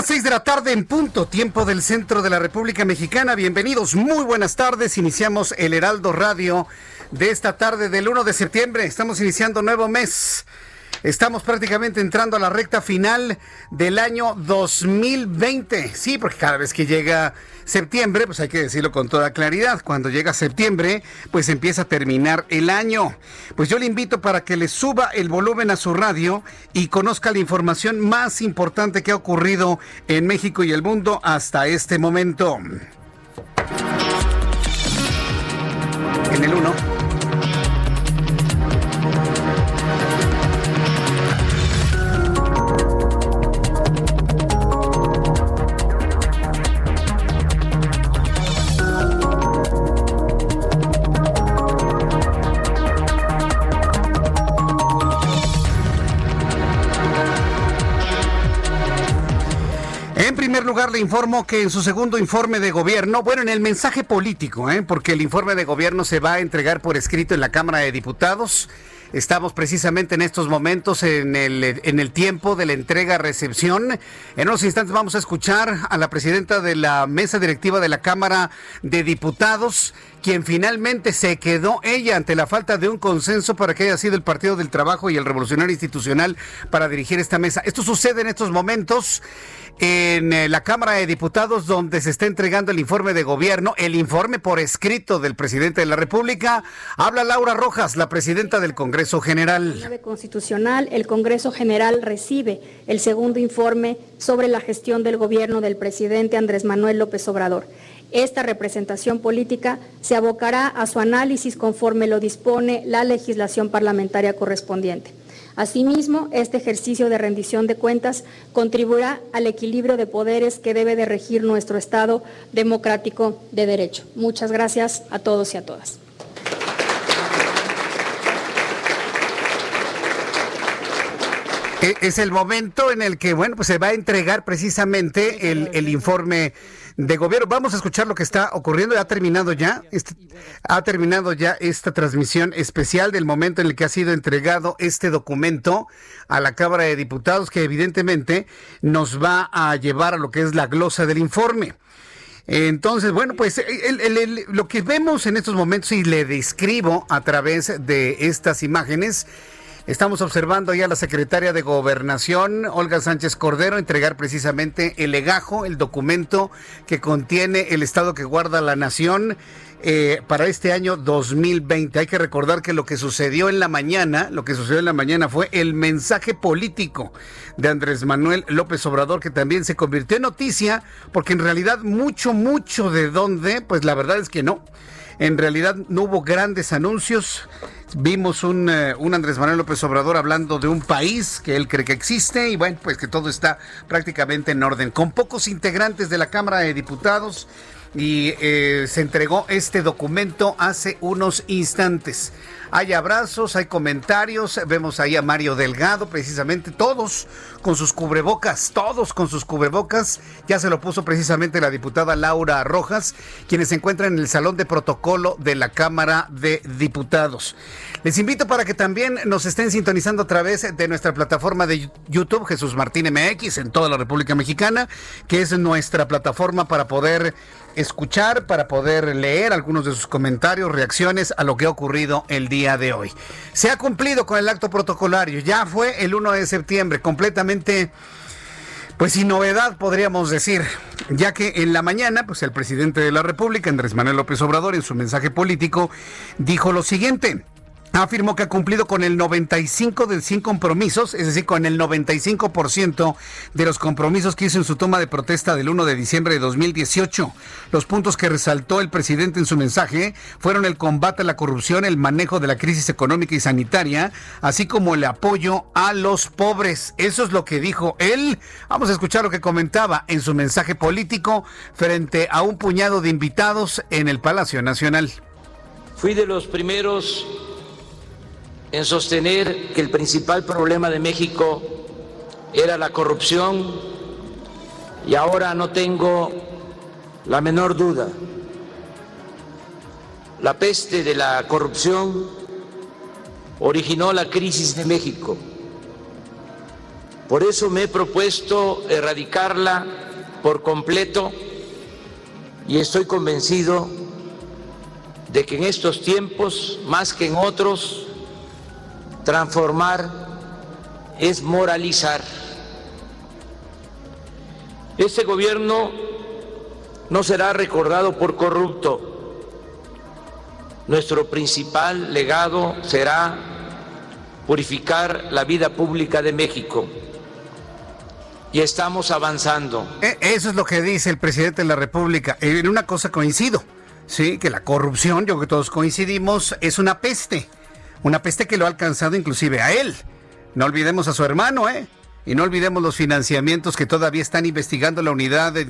Las seis de la tarde en punto, tiempo del centro de la República Mexicana. Bienvenidos, muy buenas tardes. Iniciamos el Heraldo Radio de esta tarde del 1 de septiembre. Estamos iniciando nuevo mes. Estamos prácticamente entrando a la recta final del año 2020. Sí, porque cada vez que llega septiembre, pues hay que decirlo con toda claridad, cuando llega septiembre, pues empieza a terminar el año. Pues yo le invito para que le suba el volumen a su radio y conozca la información más importante que ha ocurrido en México y el mundo hasta este momento. En el 1. Informo que en su segundo informe de gobierno, bueno, en el mensaje político, ¿eh? porque el informe de gobierno se va a entregar por escrito en la Cámara de Diputados. Estamos precisamente en estos momentos en el, en el tiempo de la entrega-recepción. En unos instantes vamos a escuchar a la presidenta de la mesa directiva de la Cámara de Diputados, quien finalmente se quedó ella ante la falta de un consenso para que haya sido el Partido del Trabajo y el Revolucionario Institucional para dirigir esta mesa. Esto sucede en estos momentos en eh, la Cámara de Diputados donde se está entregando el informe de gobierno, el informe por escrito del presidente de la República. Habla Laura Rojas, la presidenta del Congreso General. Constitucional, el Congreso General recibe el segundo informe sobre la gestión del gobierno del presidente Andrés Manuel López Obrador. Esta representación política se abocará a su análisis conforme lo dispone la legislación parlamentaria correspondiente. Asimismo, este ejercicio de rendición de cuentas contribuirá al equilibrio de poderes que debe de regir nuestro Estado democrático de derecho. Muchas gracias a todos y a todas. E, es el momento en el que, bueno, pues se va a entregar precisamente el, el informe de gobierno. Vamos a escuchar lo que está ocurriendo. Ha terminado ya, este, ha terminado ya esta transmisión especial del momento en el que ha sido entregado este documento a la Cámara de Diputados, que evidentemente nos va a llevar a lo que es la glosa del informe. Entonces, bueno, pues el, lo que vemos en estos momentos y le describo a través de estas imágenes Estamos observando ya a la secretaria de Gobernación, Olga Sánchez Cordero, entregar precisamente el legajo, el documento que contiene el estado que guarda la nación. Eh, para este año 2020. Hay que recordar que lo que sucedió en la mañana, lo que sucedió en la mañana fue el mensaje político de Andrés Manuel López Obrador, que también se convirtió en noticia, porque en realidad mucho, mucho de dónde, pues la verdad es que no. En realidad no hubo grandes anuncios. Vimos un, uh, un, Andrés Manuel López Obrador hablando de un país que él cree que existe y bueno, pues que todo está prácticamente en orden. Con pocos integrantes de la Cámara de Diputados, y eh, se entregó este documento hace unos instantes. Hay abrazos, hay comentarios, vemos ahí a Mario Delgado, precisamente todos con sus cubrebocas, todos con sus cubrebocas. Ya se lo puso precisamente la diputada Laura Rojas, quienes se encuentran en el salón de protocolo de la Cámara de Diputados. Les invito para que también nos estén sintonizando a través de nuestra plataforma de YouTube, Jesús Martín MX, en toda la República Mexicana, que es nuestra plataforma para poder escuchar, para poder leer algunos de sus comentarios, reacciones a lo que ha ocurrido el día de hoy. Se ha cumplido con el acto protocolario, ya fue el 1 de septiembre, completamente... Pues sin novedad podríamos decir, ya que en la mañana, pues el presidente de la República, Andrés Manuel López Obrador, en su mensaje político, dijo lo siguiente afirmó que ha cumplido con el 95 de 100 compromisos, es decir, con el 95% de los compromisos que hizo en su toma de protesta del 1 de diciembre de 2018. Los puntos que resaltó el presidente en su mensaje fueron el combate a la corrupción, el manejo de la crisis económica y sanitaria, así como el apoyo a los pobres. Eso es lo que dijo él. Vamos a escuchar lo que comentaba en su mensaje político frente a un puñado de invitados en el Palacio Nacional. Fui de los primeros en sostener que el principal problema de México era la corrupción y ahora no tengo la menor duda. La peste de la corrupción originó la crisis de México. Por eso me he propuesto erradicarla por completo y estoy convencido de que en estos tiempos, más que en otros, Transformar es moralizar. Este gobierno no será recordado por corrupto. Nuestro principal legado será purificar la vida pública de México. Y estamos avanzando. E, eso es lo que dice el presidente de la República. En una cosa coincido, sí, que la corrupción, yo que todos coincidimos, es una peste una peste que lo ha alcanzado inclusive a él. No olvidemos a su hermano, ¿eh? Y no olvidemos los financiamientos que todavía están investigando la unidad de,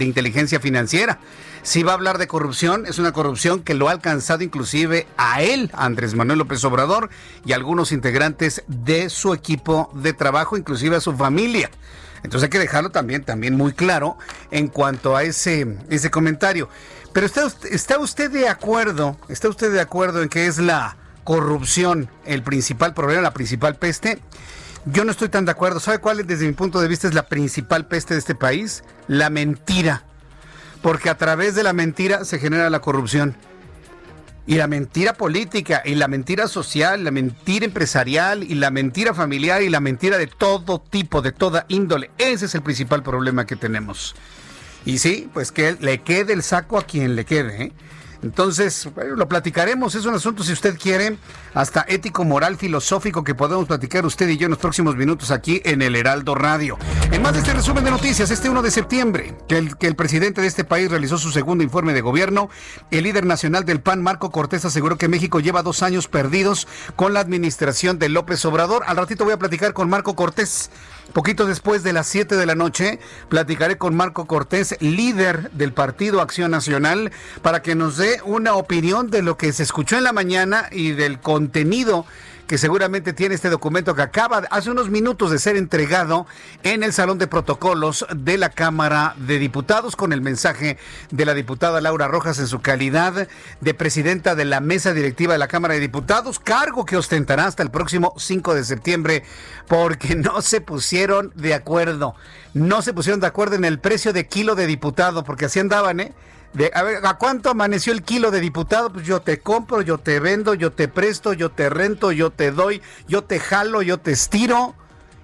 inteligencia financiera. Si va a hablar de corrupción, es una corrupción que lo ha alcanzado inclusive a él, Andrés Manuel López Obrador, y algunos integrantes de su equipo de trabajo, inclusive a su familia. Entonces hay que dejarlo también, también muy claro en cuanto a ese, ese comentario. Pero está, está usted de acuerdo, está usted de acuerdo en que es la corrupción el principal problema, la principal peste. Yo no estoy tan de acuerdo. ¿Sabe cuál desde mi punto de vista es la principal peste de este país? La mentira. Porque a través de la mentira se genera la corrupción. Y la mentira política, y la mentira social, la mentira empresarial, y la mentira familiar, y la mentira de todo tipo, de toda índole. Ese es el principal problema que tenemos. Y sí, pues que le quede el saco a quien le quede. ¿eh? Entonces, lo platicaremos. Es un asunto, si usted quiere, hasta ético, moral, filosófico que podemos platicar usted y yo en los próximos minutos aquí en el Heraldo Radio. En más de este resumen de noticias, este 1 de septiembre, que el, que el presidente de este país realizó su segundo informe de gobierno, el líder nacional del PAN, Marco Cortés, aseguró que México lleva dos años perdidos con la administración de López Obrador. Al ratito voy a platicar con Marco Cortés. Poquito después de las 7 de la noche, platicaré con Marco Cortés, líder del Partido Acción Nacional, para que nos dé una opinión de lo que se escuchó en la mañana y del contenido que seguramente tiene este documento que acaba hace unos minutos de ser entregado en el Salón de Protocolos de la Cámara de Diputados con el mensaje de la diputada Laura Rojas en su calidad de presidenta de la mesa directiva de la Cámara de Diputados, cargo que ostentará hasta el próximo 5 de septiembre porque no se pusieron de acuerdo, no se pusieron de acuerdo en el precio de kilo de diputado, porque así andaban, ¿eh? A ver, ¿a cuánto amaneció el kilo de diputado? Pues yo te compro, yo te vendo, yo te presto, yo te rento, yo te doy, yo te jalo, yo te estiro.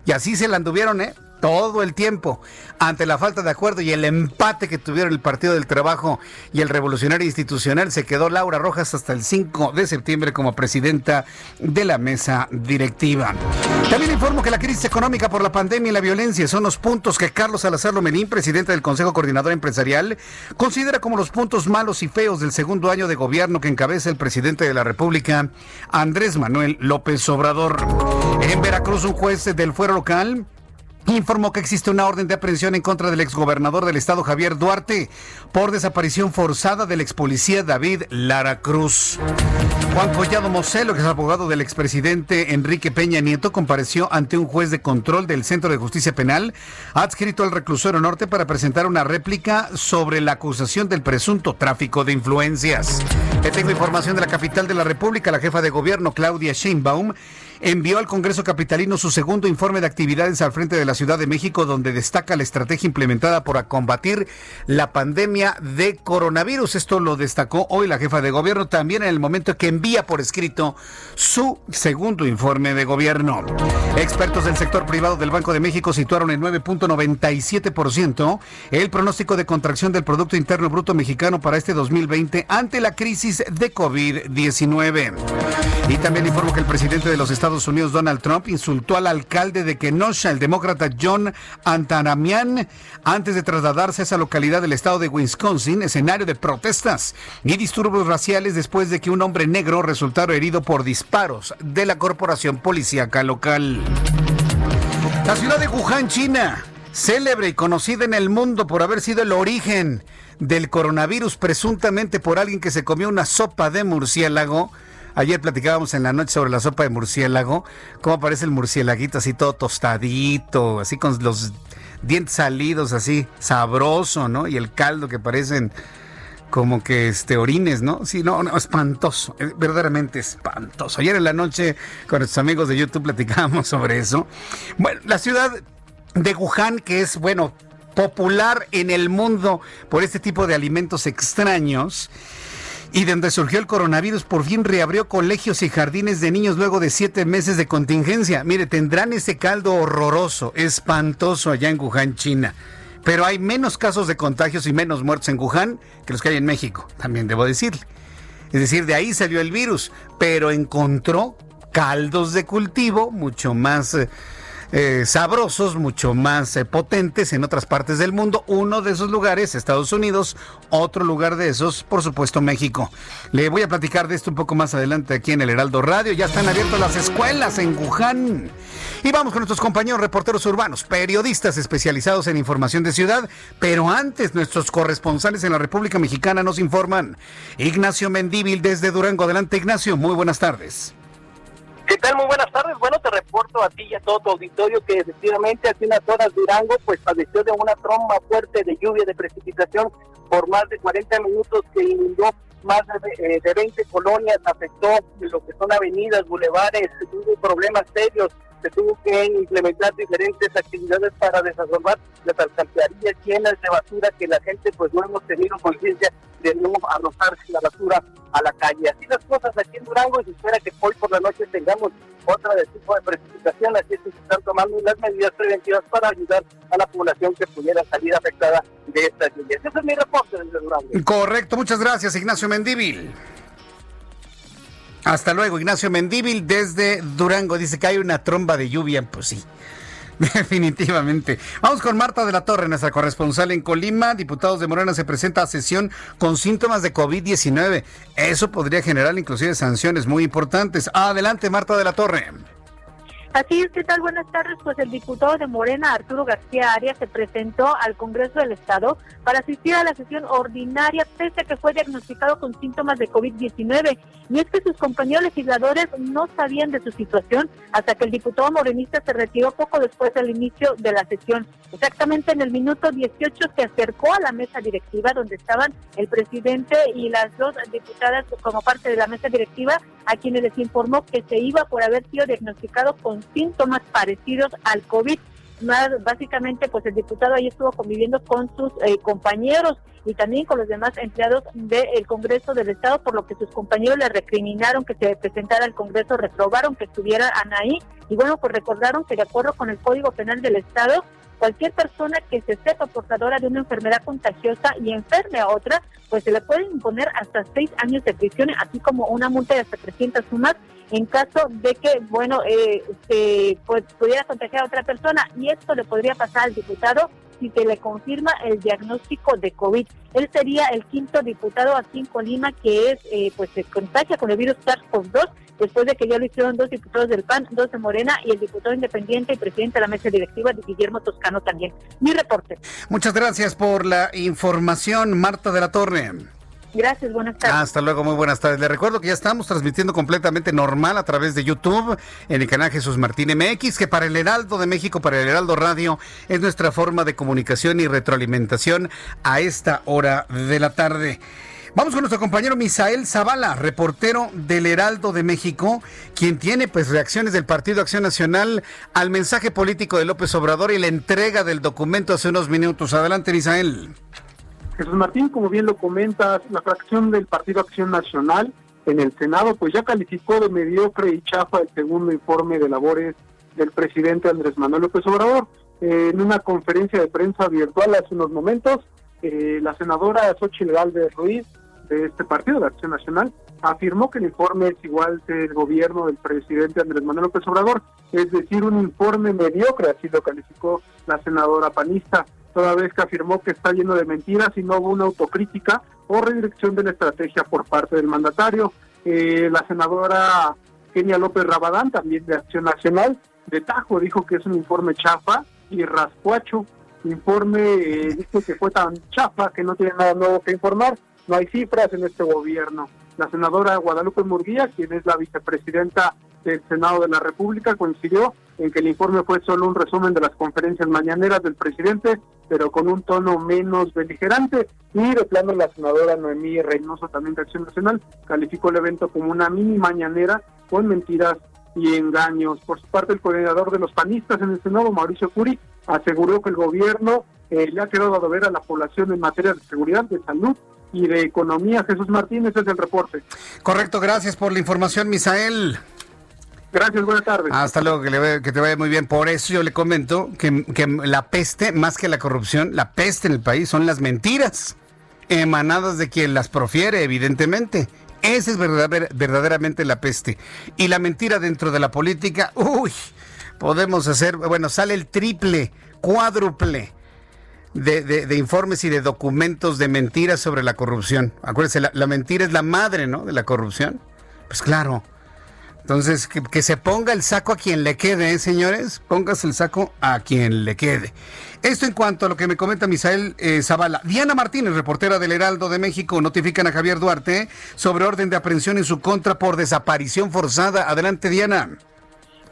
Y así se la anduvieron, ¿eh? Todo el tiempo ante la falta de acuerdo y el empate que tuvieron el Partido del Trabajo y el Revolucionario Institucional, se quedó Laura Rojas hasta el 5 de septiembre como presidenta de la mesa directiva. También informo que la crisis económica por la pandemia y la violencia son los puntos que Carlos Salazar Lomelín, presidente del Consejo Coordinador Empresarial, considera como los puntos malos y feos del segundo año de gobierno que encabeza el presidente de la República, Andrés Manuel López Obrador. En Veracruz, un juez del fuero local informó que existe una orden de aprehensión en contra del exgobernador del estado Javier Duarte por desaparición forzada del ex policía David Lara Cruz. Juan Collado Moselo, que es abogado del expresidente Enrique Peña Nieto, compareció ante un juez de control del Centro de Justicia Penal adscrito al reclusorio norte para presentar una réplica sobre la acusación del presunto tráfico de influencias. Le tengo información de la capital de la República. La jefa de gobierno, Claudia Sheinbaum, envió al Congreso Capitalino su segundo informe de actividades al frente de la Ciudad de México, donde destaca la estrategia implementada para combatir la pandemia de coronavirus. Esto lo destacó hoy la jefa de gobierno también en el momento que envía por escrito su segundo informe de gobierno. Expertos del sector privado del Banco de México situaron en 9.97% el pronóstico de contracción del Producto Interno Bruto Mexicano para este 2020 ante la crisis de COVID-19. Y también informo que el presidente de los Estados Estados Unidos, Donald Trump, insultó al alcalde de Kenosha, el demócrata John Antanamian, antes de trasladarse a esa localidad del estado de Wisconsin, escenario de protestas y disturbios raciales después de que un hombre negro resultara herido por disparos de la corporación policíaca local. La ciudad de Wuhan, China, célebre y conocida en el mundo por haber sido el origen del coronavirus, presuntamente por alguien que se comió una sopa de murciélago, Ayer platicábamos en la noche sobre la sopa de murciélago, cómo aparece el murciélaguito así todo tostadito, así con los dientes salidos, así sabroso, ¿no? Y el caldo que parecen como que este orines, ¿no? Sí, no, no, espantoso, eh, verdaderamente espantoso. Ayer en la noche con nuestros amigos de YouTube platicábamos sobre eso. Bueno, la ciudad de Wuhan, que es, bueno, popular en el mundo por este tipo de alimentos extraños, y donde surgió el coronavirus, por fin reabrió colegios y jardines de niños luego de siete meses de contingencia. Mire, tendrán ese caldo horroroso, espantoso allá en Wuhan, China. Pero hay menos casos de contagios y menos muertos en Wuhan que los que hay en México, también debo decirle. Es decir, de ahí salió el virus, pero encontró caldos de cultivo mucho más... Eh, eh, sabrosos, mucho más eh, potentes en otras partes del mundo. Uno de esos lugares, Estados Unidos, otro lugar de esos, por supuesto, México. Le voy a platicar de esto un poco más adelante aquí en el Heraldo Radio. Ya están abiertas las escuelas en Wuhan. Y vamos con nuestros compañeros reporteros urbanos, periodistas especializados en información de ciudad, pero antes nuestros corresponsales en la República Mexicana nos informan. Ignacio Mendíbil desde Durango. Adelante, Ignacio. Muy buenas tardes. ¿Qué tal? Muy buenas tardes. Bueno, te reporto a ti y a todo tu auditorio que efectivamente hace unas horas Durango pues padeció de una tromba fuerte de lluvia de precipitación por más de 40 minutos que inundó más de, 20 eh, colonias, afectó lo que son avenidas, bulevares, tuvo problemas serios se tuvo que implementar diferentes actividades para desasolvar las alcantarillas llenas de basura que la gente pues no hemos tenido conciencia de no arrojar la basura a la calle. Así las cosas aquí en Durango y se espera que hoy por la noche tengamos otra de tipo de precipitación, así es que se están tomando las medidas preventivas para ayudar a la población que pudiera salir afectada de estas lluvias. Ese es mi reporte desde Durango. Correcto, muchas gracias Ignacio Mendíbil. Hasta luego, Ignacio Mendíbil desde Durango. Dice que hay una tromba de lluvia. Pues sí, definitivamente. Vamos con Marta de la Torre, nuestra corresponsal en Colima. Diputados de Morena se presenta a sesión con síntomas de COVID-19. Eso podría generar inclusive sanciones muy importantes. Adelante, Marta de la Torre. Así es, ¿qué tal? Buenas tardes. Pues el diputado de Morena, Arturo García Arias, se presentó al Congreso del Estado para asistir a la sesión ordinaria, pese a que fue diagnosticado con síntomas de COVID-19. Y es que sus compañeros legisladores no sabían de su situación hasta que el diputado morenista se retiró poco después del inicio de la sesión. Exactamente en el minuto 18 se acercó a la mesa directiva donde estaban el presidente y las dos diputadas como parte de la mesa directiva, a quienes les informó que se iba por haber sido diagnosticado con síntomas parecidos al COVID. Más, básicamente, pues el diputado ahí estuvo conviviendo con sus eh, compañeros y también con los demás empleados del Congreso del Estado, por lo que sus compañeros le recriminaron que se presentara al Congreso, reprobaron que estuviera Anaí y bueno, pues recordaron que de acuerdo con el Código Penal del Estado, cualquier persona que se sepa portadora de una enfermedad contagiosa y enferme a otra, pues se le puede imponer hasta seis años de prisión, así como una multa de hasta 300 sumas en caso de que, bueno, eh, se pues, pudiera contagiar a otra persona. Y esto le podría pasar al diputado si se le confirma el diagnóstico de COVID. Él sería el quinto diputado aquí en Colima que es, eh, pues se contagia con el virus SARS-CoV-2 después de que ya lo hicieron dos diputados del PAN, dos de Morena y el diputado independiente y presidente de la mesa directiva, Guillermo Toscano también. Mi reporte. Muchas gracias por la información, Marta de la Torre. Gracias, buenas tardes. Hasta luego, muy buenas tardes. Le recuerdo que ya estamos transmitiendo completamente normal a través de YouTube en el canal Jesús Martín MX, que para el Heraldo de México, para el Heraldo Radio, es nuestra forma de comunicación y retroalimentación a esta hora de la tarde. Vamos con nuestro compañero Misael Zavala, reportero del Heraldo de México, quien tiene pues reacciones del Partido Acción Nacional al mensaje político de López Obrador y la entrega del documento hace unos minutos. Adelante, Misael. Jesús Martín, como bien lo comentas, la fracción del Partido Acción Nacional en el Senado pues ya calificó de mediocre y chafa el segundo informe de labores del presidente Andrés Manuel López Obrador. en una conferencia de prensa virtual hace unos momentos, eh, la senadora Xochitl Galvez Ruiz de este partido de Acción Nacional afirmó que el informe es igual del gobierno del presidente Andrés Manuel López Obrador, es decir, un informe mediocre, así lo calificó la senadora panista toda vez que afirmó que está lleno de mentiras y no hubo una autocrítica o redirección de la estrategia por parte del mandatario. Eh, la senadora Kenia López Rabadán, también de Acción Nacional, de Tajo, dijo que es un informe chafa y rascuacho. Informe eh, dijo que fue tan chafa que no tiene nada nuevo que informar. No hay cifras en este gobierno. La senadora Guadalupe Murguía, quien es la vicepresidenta del Senado de la República, coincidió en que el informe fue solo un resumen de las conferencias mañaneras del presidente, pero con un tono menos beligerante. Y de plano la senadora Noemí Reynoso, también de Acción Nacional, calificó el evento como una mini mañanera con mentiras y engaños. Por su parte, el coordinador de los panistas en el Senado, Mauricio Curi, aseguró que el gobierno eh, le ha quedado a ver a la población en materia de seguridad, de salud y de economía. Jesús Martínez es el reporte. Correcto, gracias por la información, Misael. Gracias, buenas tardes. Hasta luego, que, que te vaya muy bien. Por eso yo le comento que, que, la peste, más que la corrupción, la peste en el país son las mentiras emanadas de quien las profiere, evidentemente. Esa es verdaderamente la peste. Y la mentira dentro de la política, uy, podemos hacer, bueno, sale el triple, cuádruple. De, de, informes y de documentos de mentiras sobre la corrupción. Acuérdense, la, la mentira es la madre, ¿no? De la corrupción. Pues claro, entonces, que, se ponga el saco a quien le quede, ¿eh, señores. Póngase el saco a quien le quede. Esto en cuanto a lo que me comenta Misael eh, Zavala. Diana Martínez, reportera del Heraldo de México, notifican a Javier Duarte sobre orden de aprehensión en su contra por desaparición forzada. Adelante, Diana.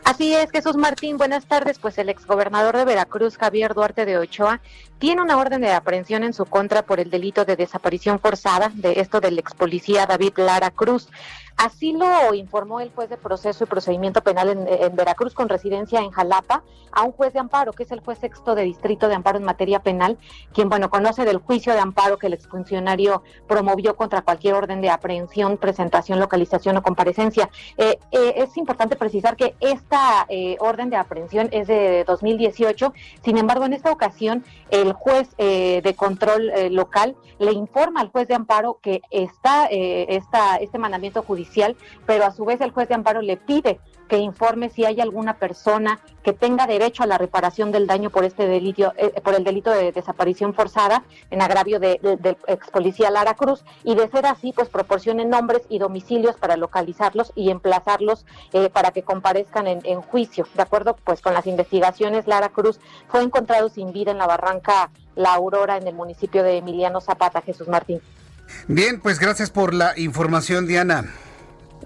Así es, Jesús Martín, buenas tardes. Pues el exgobernador de Veracruz, Javier Duarte de Ochoa, tiene una orden de aprehensión en su contra por el delito de desaparición forzada de esto del ex policía David Lara Cruz. Así lo informó el juez de proceso y procedimiento penal en, Veracruz con residencia en Jalapa a un juez de amparo, que es el juez sexto de distrito de amparo en materia penal, quien, bueno, conoce del juicio de amparo que el exfuncionario promovió contra cualquier orden de aprehensión, presentación, localización o comparecencia. Eh, eh, es importante precisar que esta eh, orden de aprehensión es de 2018, sin embargo, en esta ocasión el juez de control local le informa al juez de amparo que está esta, este mandamiento judicial pero a su vez el juez de amparo le pide que informe si hay alguna persona que tenga derecho a la reparación del daño por este delito, eh, por el delito de desaparición forzada en agravio del ex policía Lara Cruz y de ser así, pues proporcione nombres y domicilios para localizarlos y emplazarlos eh, para que comparezcan en, en, juicio. De acuerdo, pues con las investigaciones, Lara Cruz fue encontrado sin vida en la barranca La Aurora en el municipio de Emiliano Zapata, Jesús Martín. Bien, pues gracias por la información, Diana.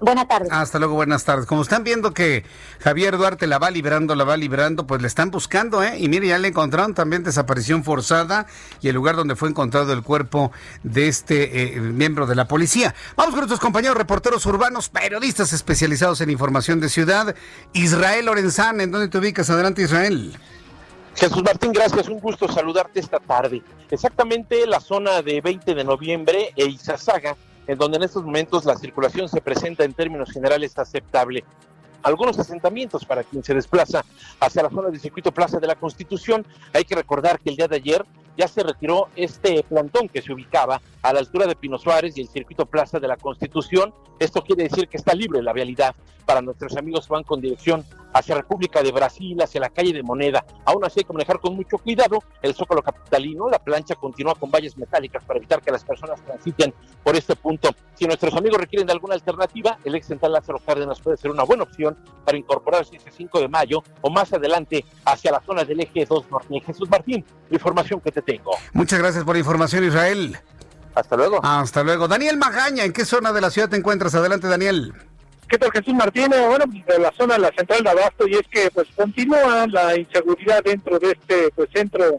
Buenas tardes. Hasta luego, buenas tardes. Como están viendo que Javier Duarte la va librando, la va librando, pues le están buscando, ¿eh? Y mire, ya le encontraron también desaparición forzada y el lugar donde fue encontrado el cuerpo de este eh, miembro de la policía. Vamos con nuestros compañeros reporteros urbanos, periodistas especializados en información de ciudad. Israel Lorenzán, ¿en dónde te ubicas? Adelante, Israel. Jesús Martín, gracias, un gusto saludarte esta tarde. Exactamente la zona de 20 de noviembre e Izazaga en donde en estos momentos la circulación se presenta en términos generales aceptable. Algunos asentamientos para quien se desplaza hacia la zona del circuito Plaza de la Constitución. Hay que recordar que el día de ayer ya se retiró este plantón que se ubicaba a la altura de Pino Suárez y el circuito Plaza de la Constitución. Esto quiere decir que está libre la vialidad para nuestros amigos que van con dirección hacia República de Brasil, hacia la calle de Moneda. Aún así hay que manejar con mucho cuidado el zócalo capitalino. La plancha continúa con vallas metálicas para evitar que las personas transiten por este punto. Si nuestros amigos requieren de alguna alternativa, el ex central Lázaro Cárdenas puede ser una buena opción para incorporarse ese 5 de mayo o más adelante hacia la zona del eje 2 norte. Jesús Martín, información que te tengo. Muchas gracias por la información, Israel. Hasta luego. Hasta luego. Daniel Magaña, ¿en qué zona de la ciudad te encuentras? Adelante, Daniel. ¿Qué tal Jesús Martínez? Bueno, pues, de la zona de la central de Abasto y es que pues continúa la inseguridad dentro de este pues centro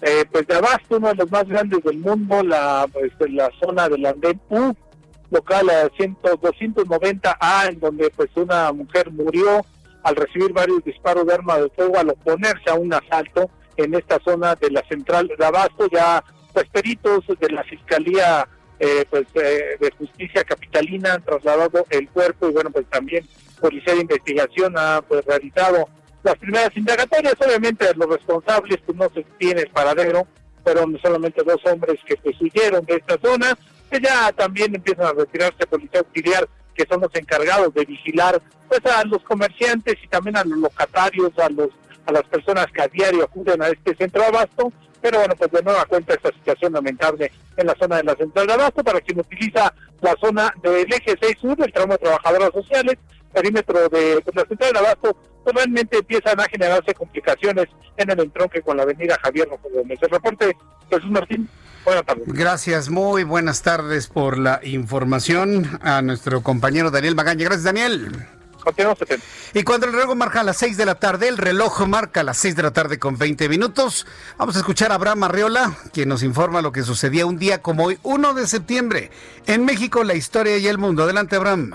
eh, pues de Abasto, uno de los más grandes del mundo, la pues la zona del andén U, local a 290A, en donde pues una mujer murió al recibir varios disparos de arma de fuego al oponerse a un asalto en esta zona de la central de Abasto, ya pues peritos de la Fiscalía eh, pues eh, de Justicia Capitalina han trasladado el cuerpo y bueno, pues también Policía de Investigación ha pues realizado las primeras indagatorias, obviamente los responsables pues no se tiene paradero, fueron solamente dos hombres que pues huyeron de esta zona, que ya también empiezan a retirarse Policía Auxiliar, que son los encargados de vigilar pues a los comerciantes y también a los locatarios, a los a las personas que a diario acuden a este centro de abasto pero bueno, pues de nueva cuenta esta situación lamentable en la zona de la central de Abasto, para quien utiliza la zona del eje 6 sur, el tramo de trabajadoras sociales, perímetro de la central de Abasto, realmente empiezan a generarse complicaciones en el entronque con la avenida Javier Rojo Gómez. El reporte, Jesús Martín. Tardes. Gracias, muy buenas tardes por la información a nuestro compañero Daniel Magaña. Gracias, Daniel. Y cuando el reloj marca las 6 de la tarde, el reloj marca las 6 de la tarde con 20 minutos, vamos a escuchar a Abraham Arriola, quien nos informa lo que sucedía un día como hoy, 1 de septiembre, en México, la historia y el mundo. Adelante, Abraham.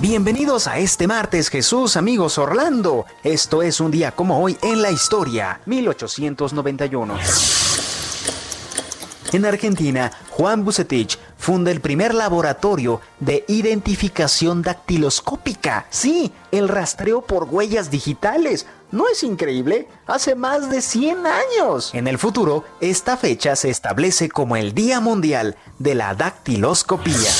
Bienvenidos a este martes Jesús, amigos Orlando. Esto es un día como hoy en la historia, 1891. En Argentina, Juan Bucetich funda el primer laboratorio de identificación dactiloscópica. Sí, el rastreo por huellas digitales. ¿No es increíble? Hace más de 100 años. En el futuro, esta fecha se establece como el Día Mundial de la Dactiloscopía.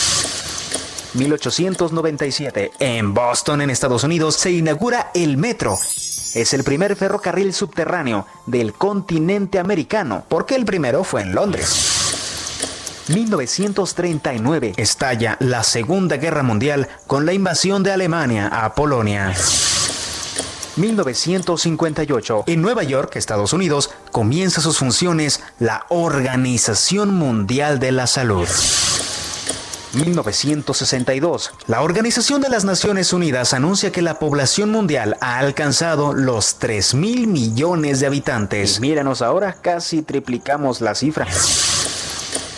1897. En Boston, en Estados Unidos, se inaugura el metro es el primer ferrocarril subterráneo del continente americano, porque el primero fue en Londres. 1939 estalla la Segunda Guerra Mundial con la invasión de Alemania a Polonia. 1958, en Nueva York, Estados Unidos, comienza sus funciones la Organización Mundial de la Salud. 1962, la Organización de las Naciones Unidas anuncia que la población mundial ha alcanzado los 3 mil millones de habitantes. Y míranos ahora, casi triplicamos la cifra.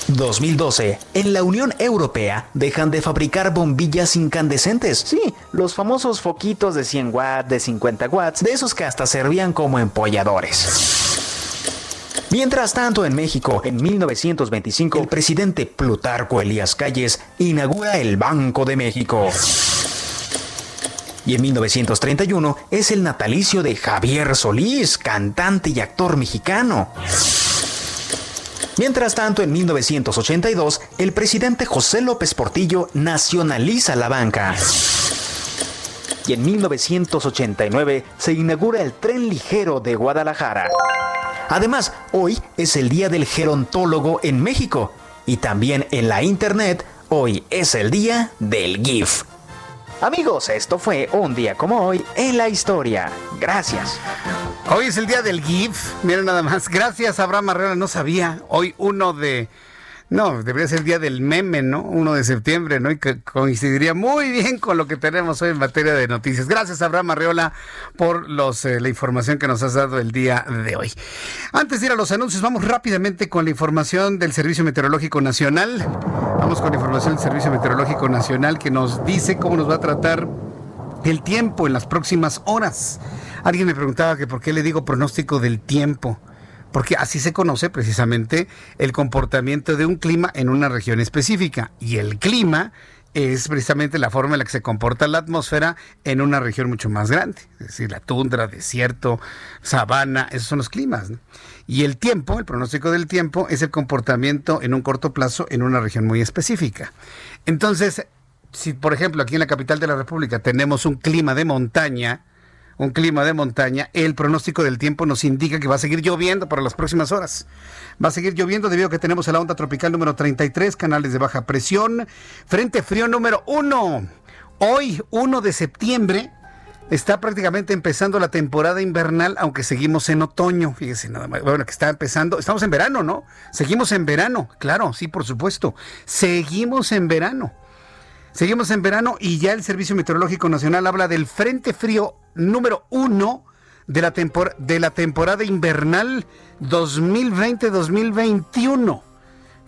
2012. En la Unión Europea dejan de fabricar bombillas incandescentes. Sí, los famosos foquitos de 100 watts, de 50 watts, de esos que hasta servían como empolladores. Mientras tanto, en México, en 1925, el presidente Plutarco Elías Calles inaugura el Banco de México. Y en 1931 es el natalicio de Javier Solís, cantante y actor mexicano. Mientras tanto, en 1982, el presidente José López Portillo nacionaliza la banca. Y en 1989 se inaugura el tren ligero de Guadalajara. Además, hoy es el Día del Gerontólogo en México y también en la Internet, hoy es el Día del GIF. Amigos, esto fue un día como hoy en la historia. Gracias. Hoy es el día del GIF. Miren nada más. Gracias, Abraham Arreola. No sabía. Hoy uno de no, debería ser el día del meme, ¿no? 1 de septiembre, ¿no? Y que coincidiría muy bien con lo que tenemos hoy en materia de noticias. Gracias, Abraham Arreola, por los, eh, la información que nos has dado el día de hoy. Antes de ir a los anuncios, vamos rápidamente con la información del Servicio Meteorológico Nacional. Vamos con la información del Servicio Meteorológico Nacional que nos dice cómo nos va a tratar el tiempo en las próximas horas. Alguien me preguntaba que por qué le digo pronóstico del tiempo porque así se conoce precisamente el comportamiento de un clima en una región específica. Y el clima es precisamente la forma en la que se comporta la atmósfera en una región mucho más grande. Es decir, la tundra, desierto, sabana, esos son los climas. Y el tiempo, el pronóstico del tiempo, es el comportamiento en un corto plazo en una región muy específica. Entonces, si por ejemplo aquí en la capital de la República tenemos un clima de montaña, un clima de montaña, el pronóstico del tiempo nos indica que va a seguir lloviendo para las próximas horas. Va a seguir lloviendo debido a que tenemos la onda tropical número 33, canales de baja presión, frente frío número 1. Hoy, 1 de septiembre, está prácticamente empezando la temporada invernal, aunque seguimos en otoño. Fíjese nada más. Bueno, que está empezando. Estamos en verano, ¿no? Seguimos en verano. Claro, sí, por supuesto. Seguimos en verano. Seguimos en verano y ya el Servicio Meteorológico Nacional habla del Frente Frío número uno de la, de la temporada invernal 2020-2021.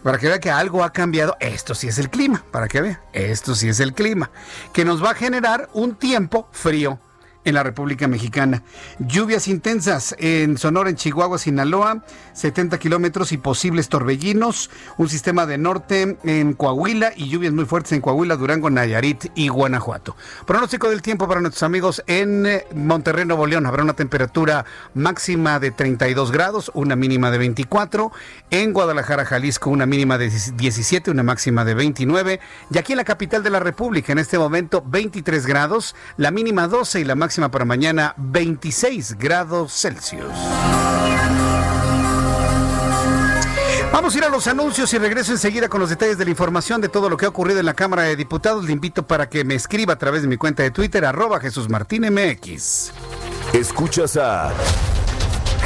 Para que vea que algo ha cambiado. Esto sí es el clima, para que vea. Esto sí es el clima. Que nos va a generar un tiempo frío en la República Mexicana. Lluvias intensas en Sonora, en Chihuahua, Sinaloa, 70 kilómetros y posibles torbellinos. Un sistema de norte en Coahuila y lluvias muy fuertes en Coahuila, Durango, Nayarit y Guanajuato. Pronóstico del tiempo para nuestros amigos en eh, Monterrey, Nuevo León. Habrá una temperatura máxima de 32 grados, una mínima de 24. En Guadalajara, Jalisco, una mínima de 17, una máxima de 29. Y aquí en la capital de la República, en este momento, 23 grados, la mínima 12 y la máxima para mañana 26 grados Celsius. Vamos a ir a los anuncios y regreso enseguida con los detalles de la información de todo lo que ha ocurrido en la Cámara de Diputados. Le invito para que me escriba a través de mi cuenta de Twitter, arroba Jesús Martín MX. Escuchas a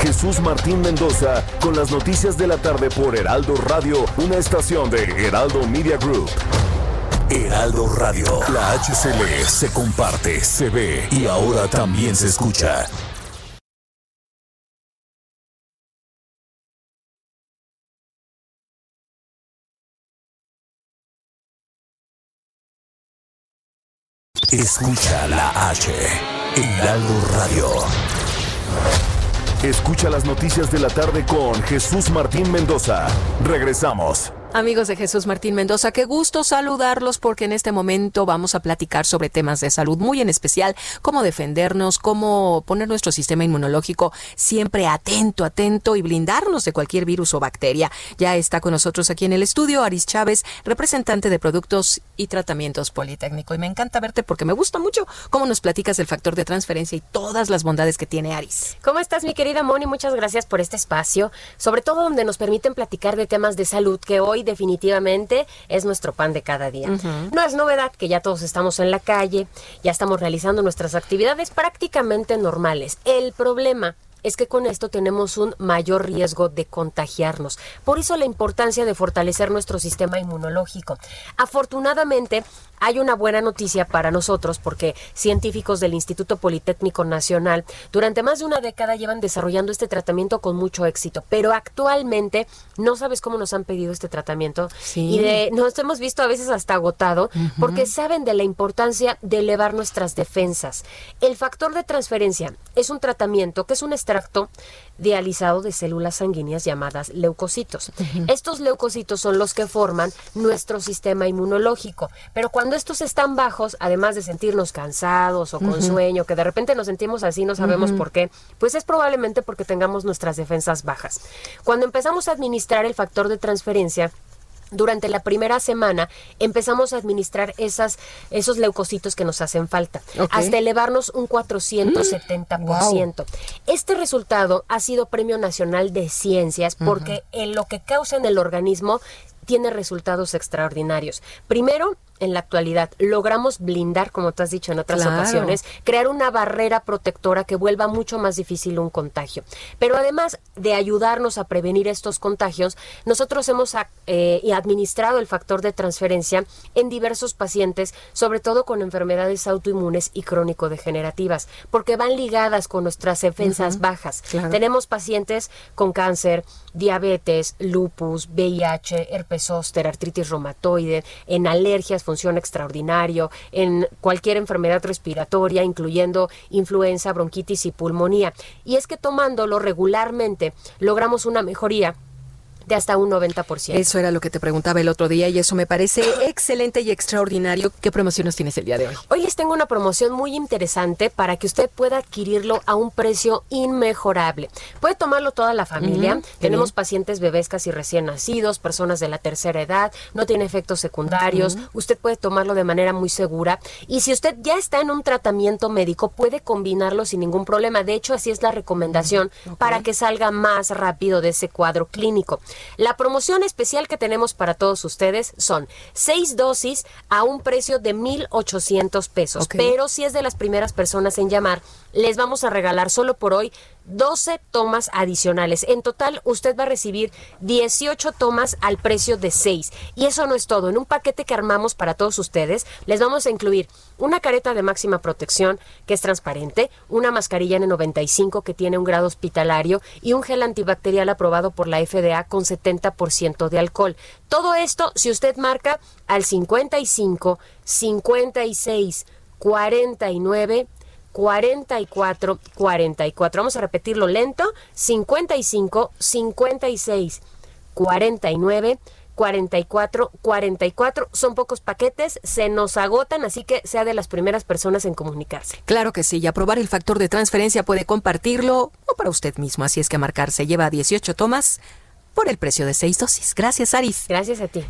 Jesús Martín Mendoza con las noticias de la tarde por Heraldo Radio, una estación de Heraldo Media Group. Heraldo Radio. La HCL se comparte, se ve y ahora también se escucha. Escucha la H. Heraldo Radio. Escucha las noticias de la tarde con Jesús Martín Mendoza. Regresamos. Amigos de Jesús Martín Mendoza, qué gusto saludarlos porque en este momento vamos a platicar sobre temas de salud, muy en especial cómo defendernos, cómo poner nuestro sistema inmunológico siempre atento, atento y blindarnos de cualquier virus o bacteria. Ya está con nosotros aquí en el estudio Aris Chávez, representante de Productos y Tratamientos Politécnico. Y me encanta verte porque me gusta mucho cómo nos platicas del factor de transferencia y todas las bondades que tiene Aris. ¿Cómo estás, mi querida Moni? Muchas gracias por este espacio, sobre todo donde nos permiten platicar de temas de salud que hoy definitivamente es nuestro pan de cada día. No es novedad que ya todos estamos en la calle, ya estamos realizando nuestras actividades prácticamente normales. El problema es que con esto tenemos un mayor riesgo de contagiarnos. Por eso la importancia de fortalecer nuestro sistema inmunológico. Afortunadamente, hay una buena noticia para nosotros porque científicos del Instituto Politécnico Nacional durante más de una década llevan desarrollando este tratamiento con mucho éxito, pero actualmente no sabes cómo nos han pedido este tratamiento. Y de, nos hemos visto a veces hasta agotado porque saben de la importancia de elevar nuestras defensas. El factor de transferencia es un tratamiento que es un extracto dializado de células sanguíneas llamadas leucocitos. Estos leucocitos son los que forman nuestro sistema inmunológico, pero cuando estos están bajos, además de sentirnos cansados o con sueño, que de repente nos sentimos así, no sabemos por qué, pues es probablemente porque tengamos nuestras defensas bajas. Cuando empezamos a administrar el factor de transferencia, durante la primera semana empezamos a administrar esas, esos leucocitos que nos hacen falta, hasta elevarnos un 470%. Este resultado ha sido Premio Nacional de Ciencias porque en lo que causa en el organismo tiene resultados extraordinarios. Primero, en la actualidad logramos blindar, como tú has dicho en otras ocasiones, crear una barrera protectora que vuelva mucho más difícil un contagio. Pero además de ayudarnos a prevenir estos contagios, nosotros hemos eh, administrado el factor de transferencia en diversos pacientes, sobre todo con enfermedades autoinmunes y crónico-degenerativas, porque van ligadas con nuestras defensas bajas. Tenemos pacientes con cáncer, diabetes, lupus, VIH, herpes zóster, artritis reumatoide, en alergias función extraordinario, en cualquier enfermedad respiratoria, incluyendo influenza, bronquitis y pulmonía. Y es que tomándolo regularmente logramos una mejoría de hasta un 90%. Eso era lo que te preguntaba el otro día y eso me parece excelente y extraordinario. ¿Qué promociones tienes el día de hoy? Hoy les tengo una promoción muy interesante para que usted pueda adquirirlo a un precio inmejorable. Puede tomarlo toda la familia. Tenemos pacientes bebés casi recién nacidos, personas de la tercera edad, no tiene efectos secundarios. Usted puede tomarlo de manera muy segura. Y si usted ya está en un tratamiento médico, puede combinarlo sin ningún problema. De hecho, así es la recomendación para que salga más rápido de ese cuadro clínico. La promoción especial que tenemos para todos ustedes son seis dosis a un precio de 1,800 pesos. Pero si es de las primeras personas en llamar, les vamos a regalar solo por hoy 12 tomas adicionales. En total, usted va a recibir 18 tomas al precio de 6. Y eso no es todo. En un paquete que armamos para todos ustedes, les vamos a incluir una careta de máxima protección que es transparente, una mascarilla N95 que tiene un grado hospitalario y un gel antibacterial aprobado por la FDA con 70% de alcohol. Todo esto, si usted marca al 55 56 49 44 44. Vamos a repetirlo lento. 55 56 49 44 44. Son pocos paquetes, se nos agotan, así que sea de las primeras personas en comunicarse. Claro que sí, y aprobar el factor de transferencia puede compartirlo o para usted mismo, así es que marcarse lleva 18 tomas por el precio de 6 dosis. Gracias, Aris. Gracias a ti.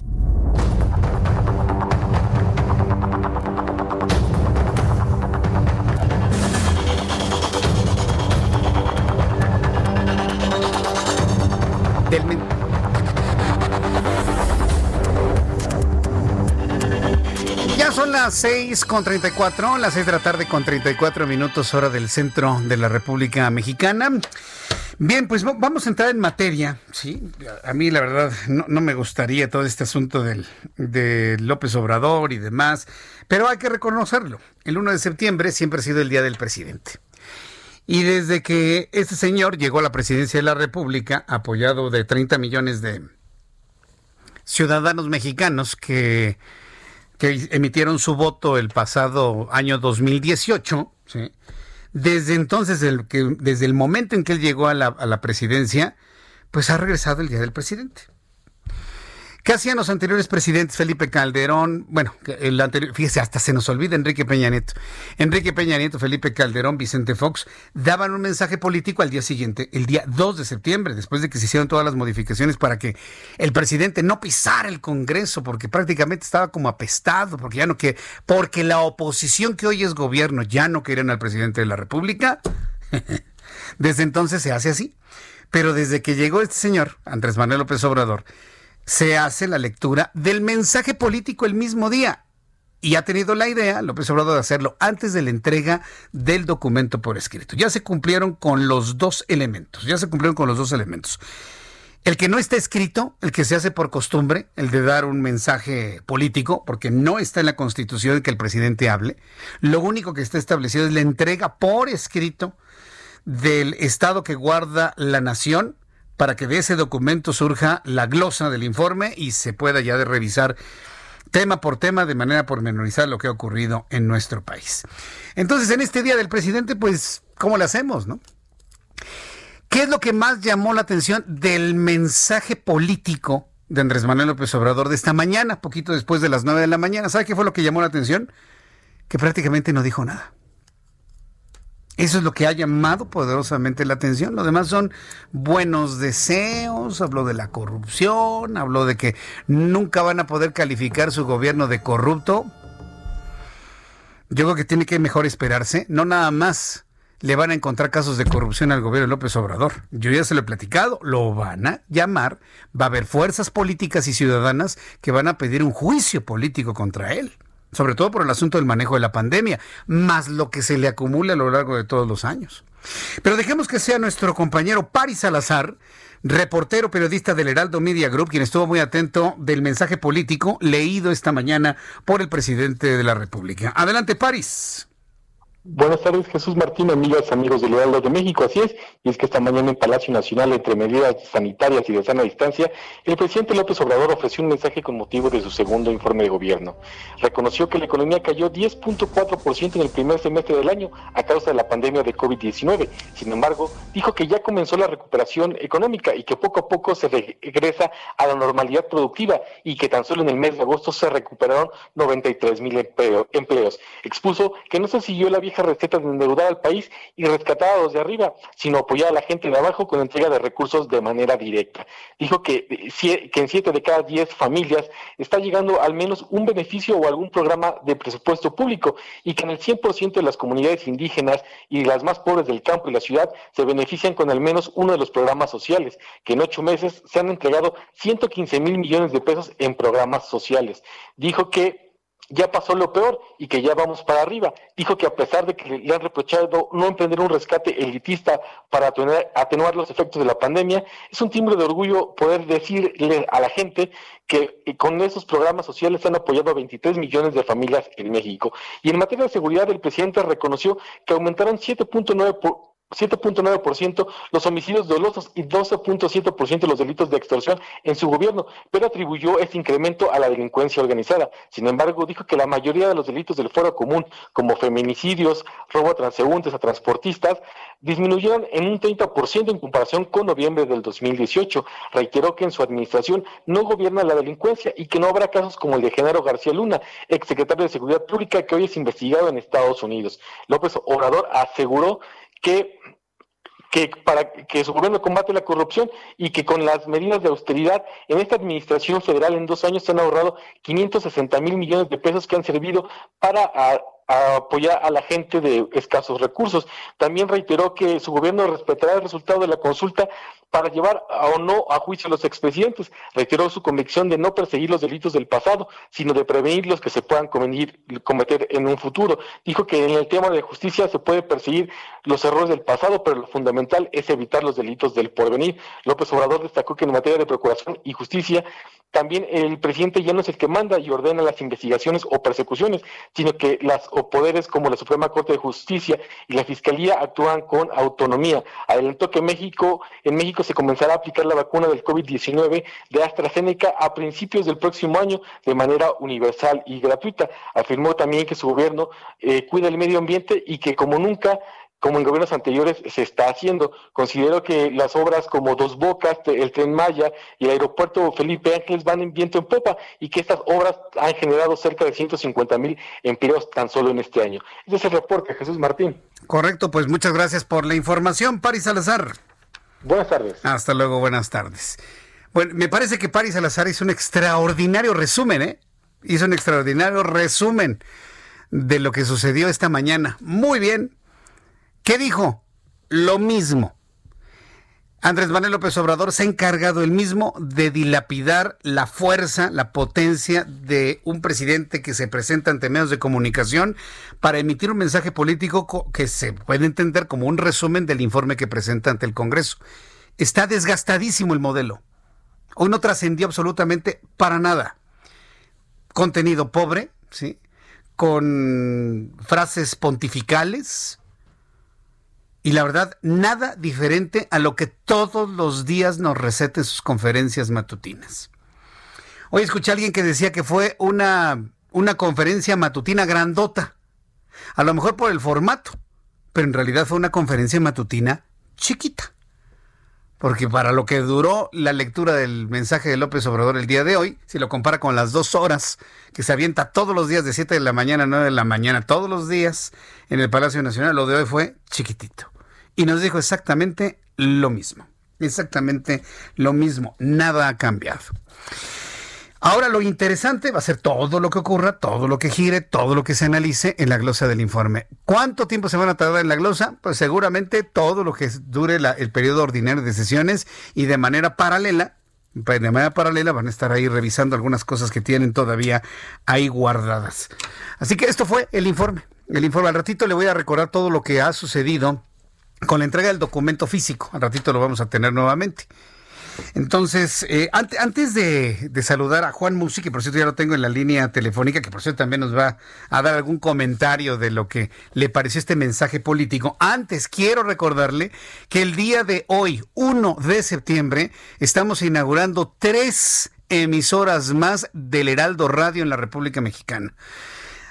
Ya son las 6 con 34, las 6 de la tarde con 34 minutos hora del centro de la República Mexicana. Bien, pues va- vamos a entrar en materia, ¿sí? A mí la verdad no, no me gustaría todo este asunto del, de López Obrador y demás, pero hay que reconocerlo. El 1 de septiembre siempre ha sido el Día del Presidente. Y desde que este señor llegó a la presidencia de la República, apoyado de 30 millones de ciudadanos mexicanos que, emitieron su voto el pasado año 2018, ¿sí? desde entonces, el desde el momento en que él llegó a la, a la presidencia, pues ha regresado el Día del Presidente. ¿Qué hacían los anteriores presidentes? Felipe Calderón, bueno, el anterior, fíjese, hasta se nos olvida Enrique Peña Nieto. Enrique Peña Nieto, Felipe Calderón, Vicente Fox, daban un mensaje político al día siguiente, el día 2 de septiembre, después de que se hicieron todas las modificaciones para que el presidente no pisara el Congreso, porque prácticamente estaba como apestado, porque ya no que, porque la oposición que hoy es gobierno ya no querían al presidente de la República. Desde entonces se hace así. Pero desde que llegó este señor, Andrés Manuel López Obrador, se hace la lectura del mensaje político el mismo día. Y ha tenido la idea, López Obrador, de hacerlo antes de la entrega del documento por escrito. Ya se cumplieron con los dos elementos, ya se cumplieron con los dos elementos. El que no está escrito, el que se hace por costumbre, el de dar un mensaje político, porque no está en la constitución que el presidente hable, lo único que está establecido es la entrega por escrito del estado que guarda la nación para que de ese documento surja la glosa del informe y se pueda ya de revisar tema por tema de manera pormenorizada lo que ha ocurrido en nuestro país. Entonces, en este día del presidente, pues, ¿cómo le hacemos, no? ¿Qué es lo que más llamó la atención del mensaje político de Andrés Manuel López Obrador de esta mañana, poquito después de las 9 de la mañana? ¿Sabe qué fue lo que llamó la atención? Que prácticamente no dijo nada. Eso es lo que ha llamado poderosamente la atención. Lo demás son buenos deseos, habló de la corrupción, habló de que nunca van a poder calificar su gobierno de corrupto. Yo creo que tiene que mejor esperarse, no nada más le van a encontrar casos de corrupción al gobierno de López Obrador. Yo ya se lo he platicado, lo van a llamar, va a haber fuerzas políticas y ciudadanas que van a pedir un juicio político contra él sobre todo por el asunto del manejo de la pandemia, más lo que se le acumula a lo largo de todos los años. Pero dejemos que sea nuestro compañero Paris Salazar, reportero periodista del Heraldo Media Group, quien estuvo muy atento del mensaje político leído esta mañana por el presidente de la República. Adelante, Paris. Buenas tardes, Jesús Martín, amigas, amigos del Heraldo de México. Así es, y es que esta mañana en Palacio Nacional, entre medidas sanitarias y de sana distancia, el presidente López Obrador ofreció un mensaje con motivo de su segundo informe de gobierno. Reconoció que la economía cayó 10.4% en el primer semestre del año a causa de la pandemia de COVID-19. Sin embargo, dijo que ya comenzó la recuperación económica y que poco a poco se regresa a la normalidad productiva y que tan solo en el mes de agosto se recuperaron 93 mil empleos. Expuso que no se siguió la vieja recetas de endeudar al país y rescatar a los de arriba, sino apoyar a la gente de abajo con entrega de recursos de manera directa. Dijo que, eh, que en siete de cada diez familias está llegando al menos un beneficio o algún programa de presupuesto público y que en el 100% de las comunidades indígenas y las más pobres del campo y la ciudad se benefician con al menos uno de los programas sociales, que en ocho meses se han entregado 115 mil millones de pesos en programas sociales. Dijo que ya pasó lo peor y que ya vamos para arriba. Dijo que a pesar de que le han reprochado no emprender un rescate elitista para atenuar los efectos de la pandemia, es un timbre de orgullo poder decirle a la gente que con esos programas sociales han apoyado a 23 millones de familias en México. Y en materia de seguridad, el presidente reconoció que aumentaron 7.9 por 7.9% los homicidios dolosos y 12.7% los delitos de extorsión en su gobierno, pero atribuyó este incremento a la delincuencia organizada. Sin embargo, dijo que la mayoría de los delitos del foro común, como feminicidios, robo a transeúntes, a transportistas, disminuyeron en un 30% en comparación con noviembre del 2018. Reiteró que en su administración no gobierna la delincuencia y que no habrá casos como el de Genaro García Luna, exsecretario de Seguridad Pública, que hoy es investigado en Estados Unidos. López Obrador aseguró que que para que su gobierno combate la corrupción y que con las medidas de austeridad en esta administración federal en dos años se han ahorrado 560 mil millones de pesos que han servido para apoyar a la gente de escasos recursos. También reiteró que su gobierno respetará el resultado de la consulta para llevar o no a juicio a los expresidentes. Reiteró su convicción de no perseguir los delitos del pasado, sino de prevenir los que se puedan cometer en un futuro. Dijo que en el tema de justicia se puede perseguir los errores del pasado, pero lo fundamental es evitar los delitos del porvenir. López Obrador destacó que en materia de procuración y justicia también el presidente ya no es el que manda y ordena las investigaciones o persecuciones, sino que las poderes como la Suprema Corte de Justicia y la Fiscalía actúan con autonomía. Adelantó que México, en México se comenzará a aplicar la vacuna del COVID-19 de AstraZeneca a principios del próximo año de manera universal y gratuita. Afirmó también que su gobierno eh, cuida el medio ambiente y que como nunca como en gobiernos anteriores se está haciendo. Considero que las obras como Dos Bocas, el Tren Maya y el Aeropuerto Felipe Ángeles van en viento en popa y que estas obras han generado cerca de 150 mil empleos tan solo en este año. Ese es el reporte, Jesús Martín. Correcto, pues muchas gracias por la información, Paris Salazar. Buenas tardes. Hasta luego, buenas tardes. Bueno, me parece que Paris Salazar hizo un extraordinario resumen, ¿eh? Hizo un extraordinario resumen de lo que sucedió esta mañana. Muy bien, ¿Qué dijo? Lo mismo. Andrés Manuel López Obrador se ha encargado él mismo de dilapidar la fuerza, la potencia de un presidente que se presenta ante medios de comunicación para emitir un mensaje político que se puede entender como un resumen del informe que presenta ante el Congreso. Está desgastadísimo el modelo. Hoy no trascendió absolutamente para nada. Contenido pobre, ¿sí? Con frases pontificales, y la verdad, nada diferente a lo que todos los días nos receta en sus conferencias matutinas. Hoy escuché a alguien que decía que fue una, una conferencia matutina grandota. A lo mejor por el formato, pero en realidad fue una conferencia matutina chiquita. Porque para lo que duró la lectura del mensaje de López Obrador el día de hoy, si lo compara con las dos horas que se avienta todos los días de 7 de la mañana a 9 de la mañana, todos los días en el Palacio Nacional, lo de hoy fue chiquitito y nos dijo exactamente lo mismo. Exactamente lo mismo. Nada ha cambiado. Ahora lo interesante va a ser todo lo que ocurra, todo lo que gire, todo lo que se analice en la glosa del informe. ¿Cuánto tiempo se van a tardar en la glosa? Pues seguramente todo lo que dure el periodo ordinario de sesiones y de manera paralela, de manera paralela van a estar ahí revisando algunas cosas que tienen todavía ahí guardadas. Así que esto fue el informe. El informe al ratito le voy a recordar todo lo que ha sucedido con la entrega del documento físico. Al ratito lo vamos a tener nuevamente. Entonces, eh, antes de, saludar a Juan Musi, que por cierto ya lo tengo en la línea telefónica, que por cierto también nos va a dar algún comentario de lo que le pareció este mensaje político, antes quiero recordarle que el día de hoy, 1 de septiembre, estamos inaugurando tres emisoras más del Heraldo Radio en la República Mexicana.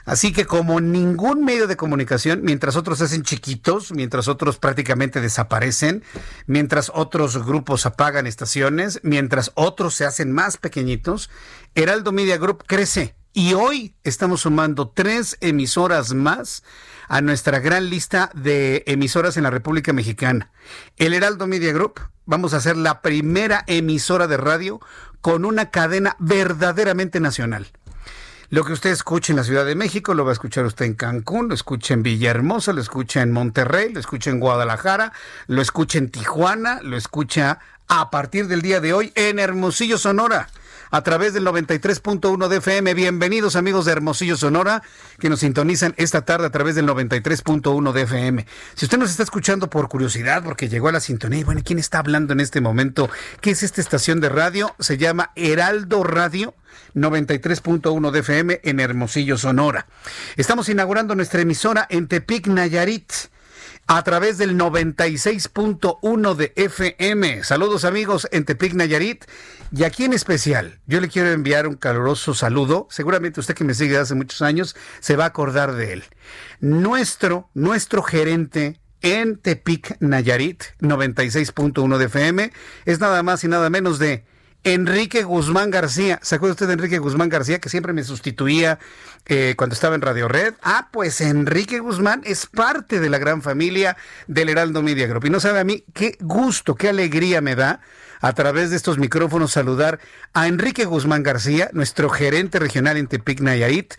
Así que como ningún medio de comunicación, mientras otros se hacen chiquitos, mientras otros prácticamente desaparecen, mientras otros grupos apagan estaciones, mientras otros se hacen más pequeñitos, Heraldo Media Group crece. Y hoy estamos sumando tres emisoras más a nuestra gran lista de emisoras en la República Mexicana. El Heraldo Media Group, vamos a ser la primera emisora de radio con una cadena verdaderamente nacional. Lo que usted escuche en la Ciudad de México lo va a escuchar usted en Cancún, lo escucha en Villahermosa, lo escucha en Monterrey, lo escucha en Guadalajara, lo escucha en Tijuana, lo escucha a partir del día de hoy en Hermosillo, Sonora a través del 93.1 de FM. Bienvenidos amigos de Hermosillo Sonora que nos sintonizan esta tarde a través del 93.1 de FM. Si usted nos está escuchando por curiosidad porque llegó a la sintonía, bueno, ¿quién está hablando en este momento? ¿Qué es esta estación de radio? Se llama Heraldo Radio. 93.1 de FM en Hermosillo, Sonora. Estamos inaugurando nuestra emisora en Tepic, Nayarit a través del 96.1 de FM. Saludos amigos en Tepic Nayarit y aquí en especial yo le quiero enviar un caluroso saludo. Seguramente usted que me sigue hace muchos años se va a acordar de él. Nuestro, nuestro gerente en Tepic Nayarit 96.1 de FM es nada más y nada menos de Enrique Guzmán García. ¿Se acuerda usted de Enrique Guzmán García que siempre me sustituía eh, cuando estaba en Radio Red? Ah, pues Enrique Guzmán es parte de la gran familia del Heraldo Media Group. Y no sabe a mí qué gusto, qué alegría me da a través de estos micrófonos saludar a Enrique Guzmán García, nuestro gerente regional en Tepic Nayarit,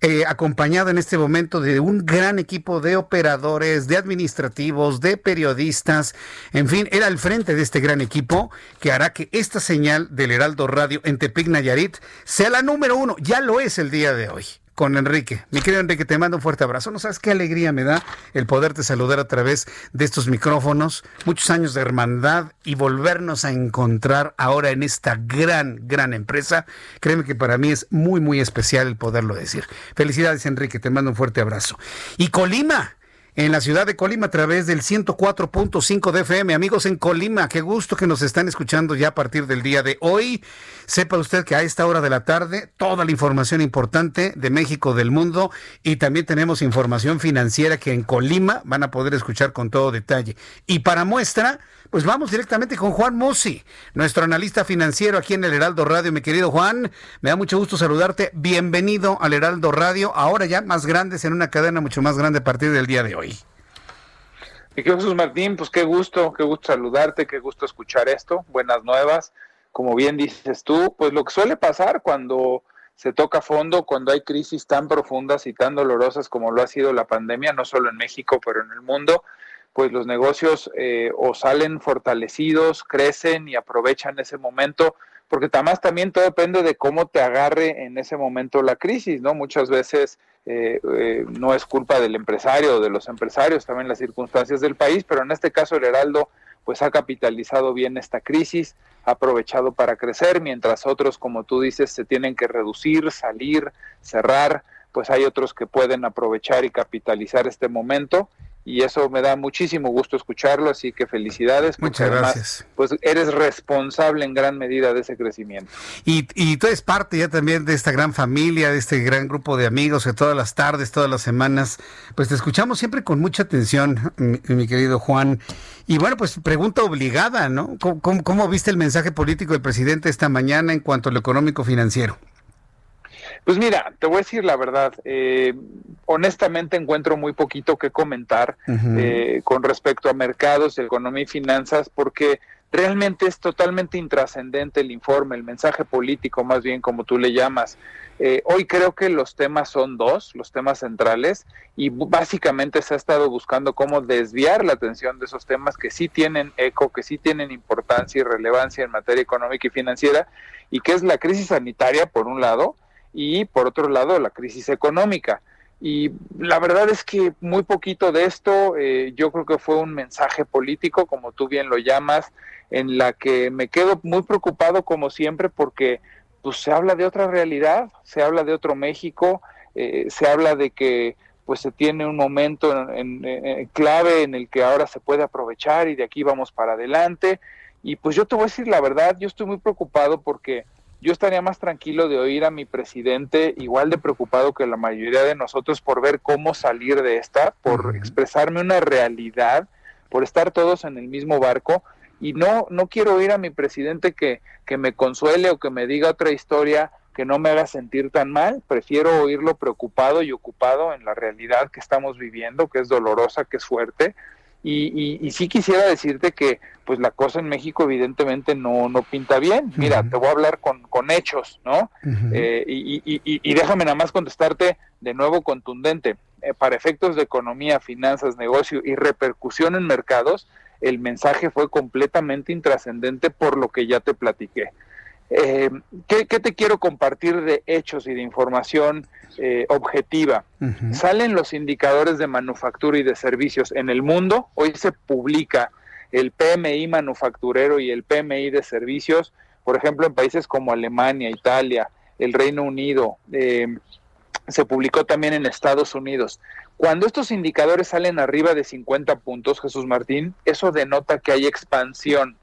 eh, acompañado en este momento de un gran equipo de operadores, de administrativos, de periodistas, en fin, era al frente de este gran equipo que hará que esta señal del Heraldo Radio en Tepic Nayarit sea la número uno, ya lo es el día de hoy con Enrique. Mi querido Enrique, te mando un fuerte abrazo. No sabes qué alegría me da el poderte saludar a través de estos micrófonos. Muchos años de hermandad y volvernos a encontrar ahora en esta gran, gran empresa. Créeme que para mí es muy, muy especial el poderlo decir. Felicidades, Enrique. Te mando un fuerte abrazo. Y Colima en la ciudad de Colima a través del 104.5 de FM. Amigos en Colima, qué gusto que nos están escuchando ya a partir del día de hoy. Sepa usted que a esta hora de la tarde toda la información importante de México, del mundo y también tenemos información financiera que en Colima van a poder escuchar con todo detalle. Y para muestra, pues vamos directamente con Juan Mossi, nuestro analista financiero aquí en el Heraldo Radio. Mi querido Juan, me da mucho gusto saludarte. Bienvenido al Heraldo Radio, ahora ya más grandes en una cadena mucho más grande a partir del día de hoy. Querido Jesús Martín, pues qué gusto, qué gusto saludarte, qué gusto escuchar esto. Buenas nuevas. Como bien dices tú, pues lo que suele pasar cuando se toca fondo, cuando hay crisis tan profundas y tan dolorosas como lo ha sido la pandemia, no solo en México, pero en el mundo, pues los negocios eh, o salen fortalecidos, crecen y aprovechan ese momento, porque además también todo depende de cómo te agarre en ese momento la crisis, ¿no? Muchas veces eh, eh, no es culpa del empresario o de los empresarios, también las circunstancias del país, pero en este caso el Heraldo pues ha capitalizado bien esta crisis, ha aprovechado para crecer, mientras otros, como tú dices, se tienen que reducir, salir, cerrar, pues hay otros que pueden aprovechar y capitalizar este momento y eso me da muchísimo gusto escucharlo, así que felicidades. Muchas gracias. Pues eres responsable en gran medida de ese crecimiento. Y, y tú eres parte ya también de esta gran familia, de este gran grupo de amigos que todas las tardes, todas las semanas, pues te escuchamos siempre con mucha atención, mi, querido Juan. Y bueno, pues pregunta obligada, ¿no? ¿Cómo, cómo viste el mensaje político del presidente esta mañana en cuanto a lo económico financiero? Pues mira, te voy a decir la verdad. Eh, honestamente encuentro muy poquito que comentar eh, con respecto a mercados, economía y finanzas, porque realmente es totalmente intrascendente el informe, el mensaje político, más bien como tú le llamas. Eh, hoy creo que los temas son dos, los temas centrales, y básicamente se ha estado buscando cómo desviar la atención de esos temas que sí tienen eco, que sí tienen importancia y relevancia en materia económica y financiera, y que es la crisis sanitaria, por un lado, y por otro lado la crisis económica. Y la verdad es que muy poquito de esto, eh, yo creo que fue un mensaje político, como tú bien lo llamas, en la que me quedo muy preocupado como siempre porque pues se habla de otra realidad, se habla de otro México, eh, se habla de que pues se tiene un momento en, clave en el que ahora se puede aprovechar y de aquí vamos para adelante. Y pues yo te voy a decir la verdad, yo estoy muy preocupado porque yo estaría más tranquilo de oír a mi presidente igual de preocupado que la mayoría de nosotros por ver cómo salir de esta, por expresarme una realidad, por estar todos en el mismo barco. Y no, no quiero oír a mi presidente que, que me consuele o que me diga otra historia que no me haga sentir tan mal, prefiero oírlo preocupado y ocupado en la realidad que estamos viviendo, que es dolorosa, que es fuerte, y, y, sí quisiera decirte que pues la cosa en México evidentemente no, no pinta bien. Mira, te voy a hablar con, con hechos, ¿no? Eh, y, y, déjame nada más contestarte de nuevo contundente. Eh, para efectos de economía, finanzas, negocio y repercusión en mercados, el mensaje fue completamente intrascendente por lo que ya te platiqué. Eh, ¿qué, te quiero compartir de hechos y de información eh, objetiva? Salen los indicadores de manufactura y de servicios en el mundo. Hoy se publica el PMI manufacturero y el PMI de servicios, por ejemplo, en países como Alemania, Italia, el Reino Unido. Eh, se publicó también en Estados Unidos. Cuando estos indicadores salen arriba de 50 puntos, Jesús Martín, eso denota que hay expansión,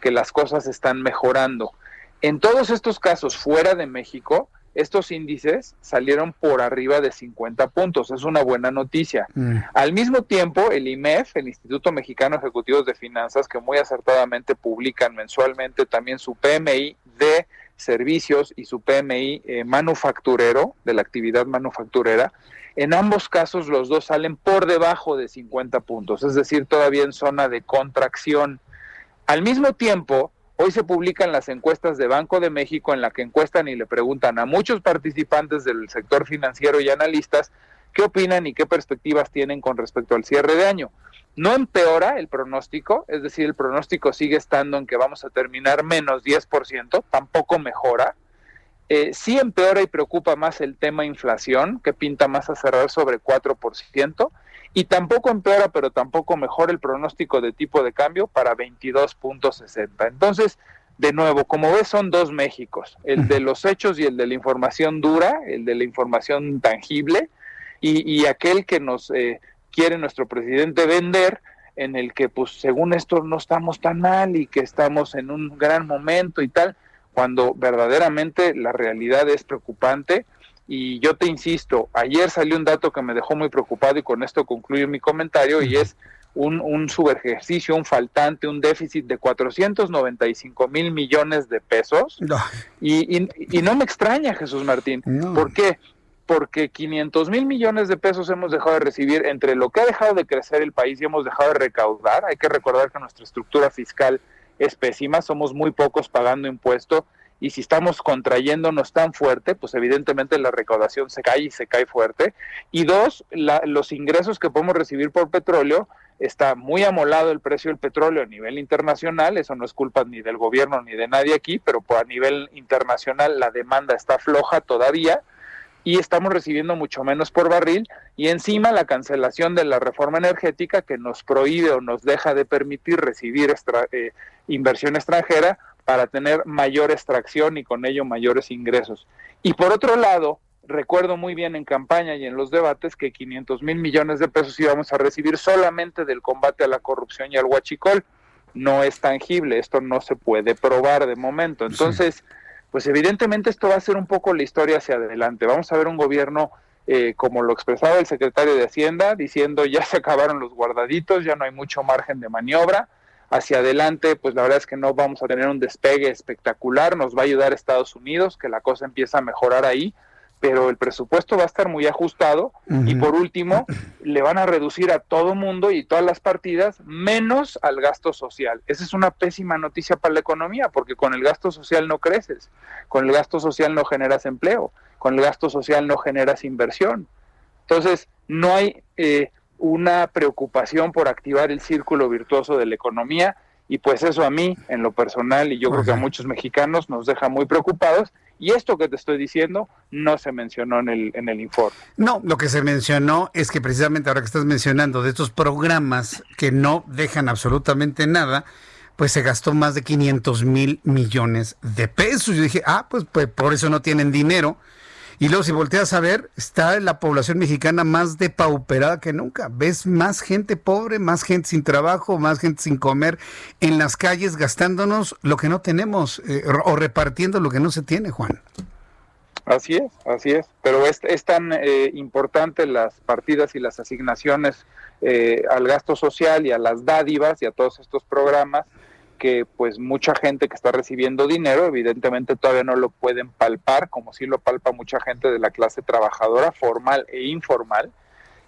que las cosas están mejorando. En todos estos casos fuera de México, estos índices salieron por arriba de 50 puntos. Es una buena noticia. Mm. Al mismo tiempo, el IMEF, el Instituto Mexicano Ejecutivo de Finanzas, que muy acertadamente publican mensualmente también su PMI de servicios y su PMI eh, manufacturero, de la actividad manufacturera, en ambos casos los dos salen por debajo de 50 puntos, es decir, todavía en zona de contracción. Al mismo tiempo, Hoy se publican las encuestas de Banco de México en la que encuestan y le preguntan a muchos participantes del sector financiero y analistas qué opinan y qué perspectivas tienen con respecto al cierre de año. No empeora el pronóstico, es decir, el pronóstico sigue estando en que vamos a terminar menos 10%, tampoco mejora. Eh, sí empeora y preocupa más el tema inflación, que pinta más a cerrar sobre 4%, y tampoco empeora, pero tampoco mejora el pronóstico de tipo de cambio para 22.60. Entonces, de nuevo, como ves, son dos Méxicos, el de los hechos y el de la información dura, el de la información tangible, y, aquel que nos eh, quiere nuestro presidente vender, en el que, pues, según esto no estamos tan mal y que estamos en un gran momento y tal, cuando verdaderamente la realidad es preocupante y yo te insisto, ayer salió un dato que me dejó muy preocupado y con esto concluyo mi comentario y es un, un subejercicio, un faltante, un déficit de 495 mil millones de pesos. Y, y, no me extraña, Jesús Martín. ¿Por qué? Porque 500 mil millones de pesos hemos dejado de recibir entre lo que ha dejado de crecer el país y hemos dejado de recaudar. Hay que recordar que nuestra estructura fiscal es pésima, somos muy pocos pagando impuestos y si estamos contrayéndonos tan fuerte, pues evidentemente la recaudación se cae y se cae fuerte. Y dos, los ingresos que podemos recibir por petróleo, está muy amolado el precio del petróleo a nivel internacional, eso no es culpa ni del gobierno ni de nadie aquí, pero a nivel internacional la demanda está floja todavía y estamos recibiendo mucho menos por barril y encima la cancelación de la reforma energética que nos prohíbe o nos deja de permitir recibir eh, inversión extranjera para tener mayor extracción y con ello mayores ingresos. Y por otro lado, recuerdo muy bien en campaña y en los debates que 500 mil millones de pesos íbamos a recibir solamente del combate a la corrupción y al huachicol. No es tangible, esto no se puede probar de momento. Entonces, pues evidentemente esto va a ser un poco la historia hacia adelante. Vamos a ver un gobierno eh, como lo expresaba el secretario de Hacienda, diciendo ya se acabaron los guardaditos, ya no hay mucho margen de maniobra, hacia adelante, pues la verdad es que no vamos a tener un despegue espectacular, nos va a ayudar Estados Unidos, que la cosa empieza a mejorar ahí, pero el presupuesto va a estar muy ajustado y por último le van a reducir a todo mundo y todas las partidas menos al gasto social. Esa es una pésima noticia para la economía porque con el gasto social no creces, con el gasto social no generas empleo, con el gasto social no generas inversión. Entonces, no hay eh, una preocupación por activar el círculo virtuoso de la economía y pues eso a mí, en lo personal, y yo creo que a muchos mexicanos nos deja muy preocupados. Y esto que te estoy diciendo no se mencionó en el, en el informe. No, lo que se mencionó es que precisamente ahora que estás mencionando de estos programas que no dejan absolutamente nada, pues se gastó más de 500 mil millones de pesos. Yo dije, ah, pues, pues por eso no tienen dinero y luego si volteas a ver, está la población mexicana más depauperada que nunca. Ves más gente pobre, más gente sin trabajo, más gente sin comer en las calles gastándonos lo que no tenemos eh, o repartiendo lo que no se tiene, Juan. Así es, así es. Pero es, es tan eh, importante las partidas y las asignaciones eh, al gasto social y a las dádivas y a todos estos programas que pues mucha gente que está recibiendo dinero evidentemente todavía no lo pueden palpar como si lo palpa mucha gente de la clase trabajadora formal e informal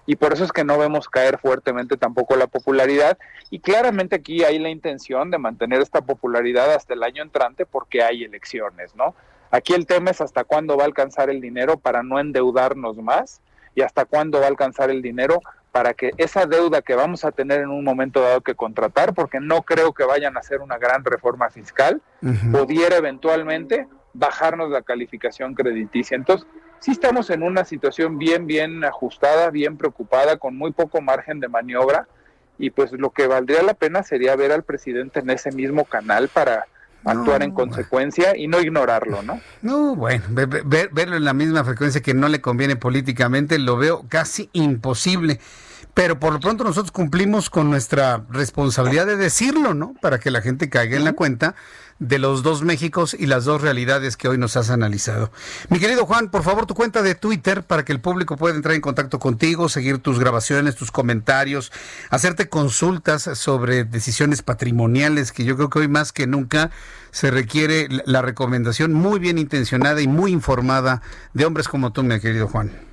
y por eso es que no vemos caer fuertemente tampoco la popularidad y claramente aquí hay la intención de mantener esta popularidad hasta el año entrante porque hay elecciones, ¿no? Aquí el tema es hasta cuándo va a alcanzar el dinero para no endeudarnos más y hasta cuándo va a alcanzar el dinero para que esa deuda que vamos a tener en un momento dado que contratar, porque no creo que vayan a hacer una gran reforma fiscal, pudiera eventualmente bajarnos la calificación crediticia. Entonces, sí estamos en una situación bien, bien ajustada, bien preocupada, con muy poco margen de maniobra, y pues lo que valdría la pena sería ver al presidente en ese mismo canal para actuar en consecuencia y no ignorarlo, ¿no? No, bueno, verlo en la misma frecuencia que no le conviene políticamente lo veo casi imposible. Pero por lo pronto nosotros cumplimos con nuestra responsabilidad de decirlo, ¿no? Para que la gente caiga en la cuenta de los dos Méxicos y las dos realidades que hoy nos has analizado. Mi querido Juan, por favor, tu cuenta de Twitter para que el público pueda entrar en contacto contigo, seguir tus grabaciones, tus comentarios, hacerte consultas sobre decisiones patrimoniales, que yo creo que hoy más que nunca se requiere la recomendación muy bien intencionada y muy informada de hombres como tú, mi querido Juan.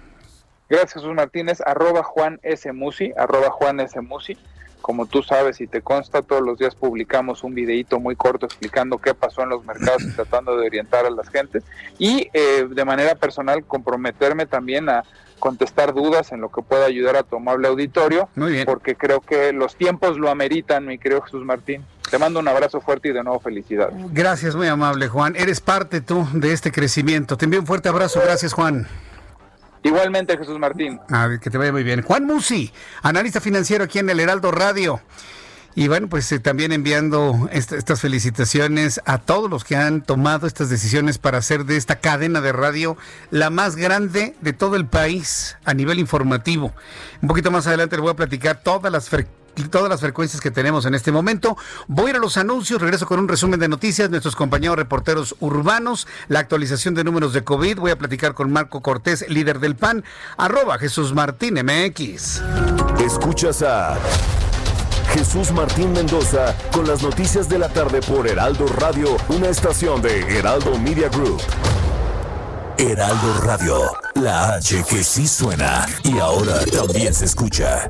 Gracias, Jesús Martínez, arroba Juan S. Musi, arroba Juan S. Musi. Como tú sabes y te consta, todos los días publicamos un videito muy corto explicando qué pasó en los mercados y tratando de orientar a las gentes. Y eh, de manera personal, comprometerme también a contestar dudas en lo que pueda ayudar a tu amable auditorio. Muy bien. Porque creo que los tiempos lo ameritan, mi querido Jesús Martín. Te mando un abrazo fuerte y de nuevo felicidad. Gracias, muy amable, Juan. Eres parte tú de este crecimiento. Te envío un fuerte abrazo. Gracias, Juan. Igualmente, Jesús Martín. Que te vaya muy bien. Juan Musi, analista financiero aquí en el Heraldo Radio. Y bueno, pues eh, también enviando estas felicitaciones a todos los que han tomado estas decisiones para hacer de esta cadena de radio la más grande de todo el país a nivel informativo. Un poquito más adelante les voy a platicar todas las frecuencias todas las frecuencias que tenemos en este momento. Voy a ir a los anuncios, regreso con un resumen de noticias, nuestros compañeros reporteros urbanos, la actualización de números de COVID. Voy a platicar con Marco Cortés, líder del PAN, arroba Jesús Martín MX. Escuchas a Jesús Martín Mendoza con las noticias de la tarde por Heraldo Radio, una estación de Heraldo Media Group. Heraldo Radio, la H que sí suena y ahora también se escucha.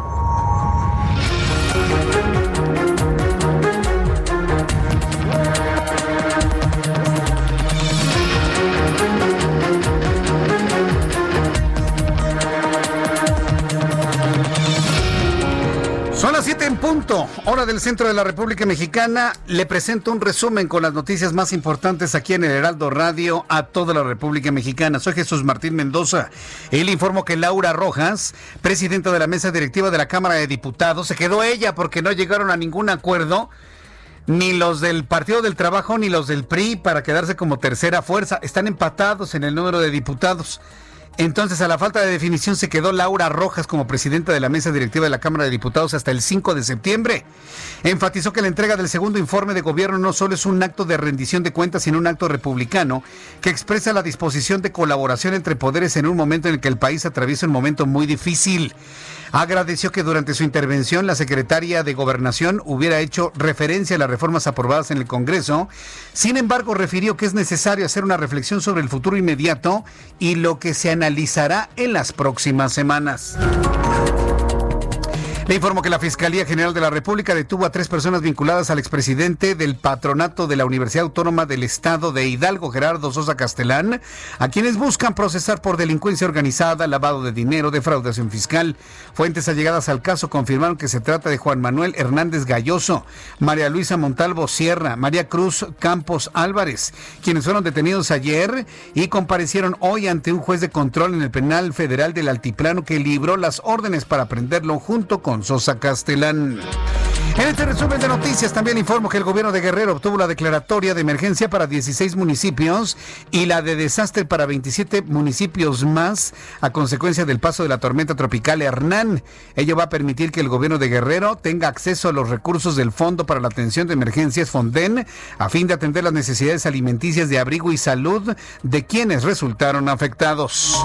7 en punto, hora del centro de la República Mexicana. Le presento un resumen con las noticias más importantes aquí en el Heraldo Radio a toda la República Mexicana. Soy Jesús Martín Mendoza. Y le informo que Laura Rojas, presidenta de la mesa directiva de la Cámara de Diputados, se quedó ella porque no llegaron a ningún acuerdo ni los del Partido del Trabajo ni los del PRI para quedarse como tercera fuerza. Están empatados en el número de diputados. Entonces, a la falta de definición se quedó Laura Rojas como presidenta de la mesa directiva de la Cámara de Diputados hasta el 5 de septiembre. Enfatizó que la entrega del segundo informe de gobierno no solo es un acto de rendición de cuentas, sino un acto republicano que expresa la disposición de colaboración entre poderes en un momento en el que el país atraviesa un momento muy difícil. Agradeció que durante su intervención la secretaria de Gobernación hubiera hecho referencia a las reformas aprobadas en el Congreso. Sin embargo, refirió que es necesario hacer una reflexión sobre el futuro inmediato y lo que se analizará en las próximas semanas. Le informo que la Fiscalía General de la República detuvo a tres personas vinculadas al expresidente del patronato de la Universidad Autónoma del Estado de Hidalgo, Gerardo Sosa Castelán, a quienes buscan procesar por delincuencia organizada, lavado de dinero, defraudación fiscal. Fuentes allegadas al caso confirmaron que se trata de Juan Manuel Hernández Galloso, María Luisa Montalvo Sierra, María Cruz Campos Álvarez, quienes fueron detenidos ayer y comparecieron hoy ante un juez de control en el penal federal del Altiplano que libró las órdenes para prenderlo junto con Sosa Castelán. En este resumen de noticias también informo que el gobierno de Guerrero obtuvo la declaratoria de emergencia para 16 municipios y la de desastre para 27 municipios más a consecuencia del paso de la tormenta tropical Hernán. Ello va a permitir que el gobierno de Guerrero tenga acceso a los recursos del Fondo para la Atención de Emergencias Fonden a fin de atender las necesidades alimenticias de abrigo y salud de quienes resultaron afectados.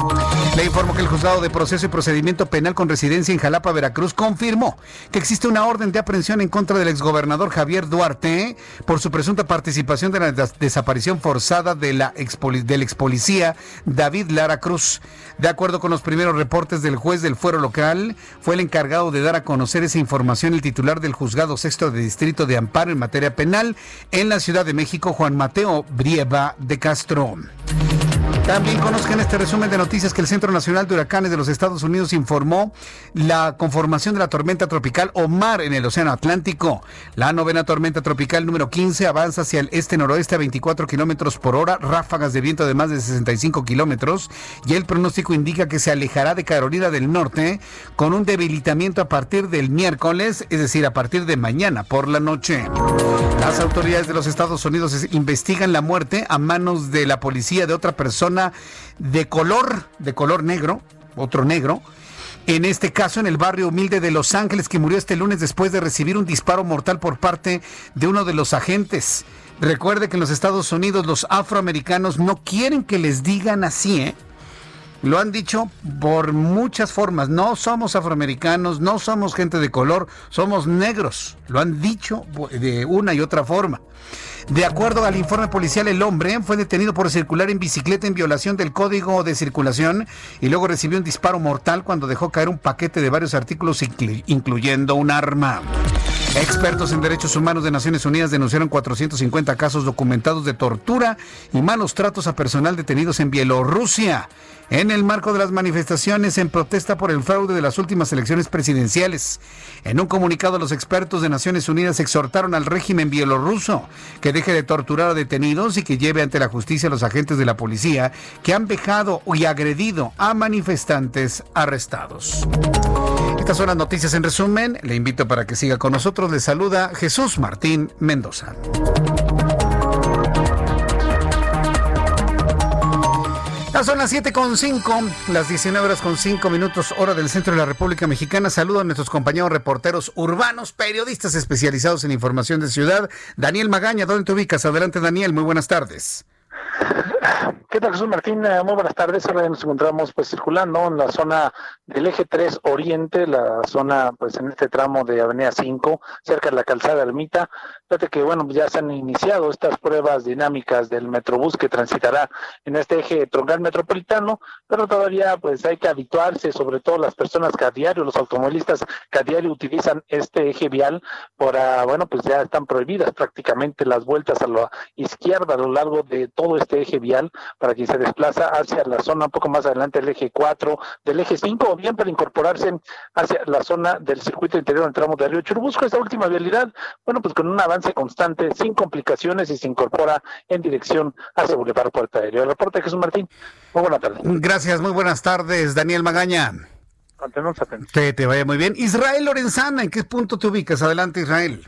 Le informo que el juzgado de proceso y procedimiento penal con residencia en Jalapa, Veracruz, confirmó que existe una orden de aprehensión en contra del exgobernador Javier Duarte por su presunta participación de la desaparición forzada de la del ex policía David Lara Cruz. De acuerdo con los primeros reportes del juez del fuero local, fue el encargado de dar a conocer esa información el titular del juzgado sexto de distrito de amparo en materia penal en la Ciudad de México, Juan Mateo Brieva de Castro. También conozcan este resumen de noticias que el Centro Nacional de Huracanes de los Estados Unidos informó la conformación de la tormenta tropical Omar en el Océano Atlántico. La novena tormenta tropical número 15 avanza hacia el este-noroeste a 24 kilómetros por hora, ráfagas de viento de más de 65 kilómetros, y el pronóstico indica que se alejará de Carolina del Norte con un debilitamiento a partir del miércoles, es decir, a partir de mañana por la noche. Las autoridades de los Estados Unidos investigan la muerte a manos de la policía de otra persona de color, de color negro, otro negro, en este caso en el barrio humilde de Los Ángeles, que murió este lunes después de recibir un disparo mortal por parte de uno de los agentes. Recuerde que en los Estados Unidos los afroamericanos no quieren que les digan así, ¿eh? Lo han dicho por muchas formas. No somos afroamericanos, no somos gente de color, somos negros. Lo han dicho de una y otra forma. De acuerdo al informe policial, el hombre fue detenido por circular en bicicleta en violación del código de circulación y luego recibió un disparo mortal cuando dejó caer un paquete de varios artículos, incluyendo un arma. Expertos en derechos humanos de Naciones Unidas denunciaron 450 casos documentados de tortura y malos tratos a personal detenidos en Bielorrusia en el marco de las manifestaciones en protesta por el fraude de las últimas elecciones presidenciales. En un comunicado, los expertos de Naciones Unidas exhortaron al régimen bielorruso que deje de torturar a detenidos y que lleve ante la justicia a los agentes de la policía que han vejado y agredido a manifestantes arrestados. Estas son las noticias en resumen. Le invito para que siga con nosotros. Le saluda Jesús Martín Mendoza. Son las 7 con 5, las 19 horas con 5 minutos, hora del centro de la República Mexicana. Saludo a nuestros compañeros reporteros urbanos, periodistas especializados en información de ciudad. Daniel Magaña, ¿dónde te ubicas? Adelante, Daniel, muy buenas tardes. ¿Qué tal, Jesús Martín? Eh, muy buenas tardes. Ahora nos encontramos pues circulando en la zona del eje 3 Oriente, la zona pues en este tramo de Avenida 5, cerca de la calzada Ermita. Fíjate que bueno, ya se han iniciado estas pruebas dinámicas del Metrobús que transitará en este eje troncal metropolitano, pero todavía pues hay que habituarse, sobre todo las personas que a diario, los automovilistas que a diario utilizan este eje vial, para, bueno, pues ya están prohibidas prácticamente las vueltas a la izquierda a lo largo de todo este eje vial para quien se desplaza hacia la zona un poco más adelante del eje 4, del eje 5, o bien para incorporarse hacia la zona del circuito interior del tramo de Río Churubusco. Esta última vialidad, bueno, pues con un avance constante, sin complicaciones y se incorpora en dirección hacia Boulevard Puerta Aéreo. El reporte Jesús Martín. Muy buenas tardes. Gracias, muy buenas tardes, Daniel Magaña. Continuamos atentos. Que te vaya muy bien. Israel Lorenzana, ¿en qué punto te ubicas? Adelante, Israel.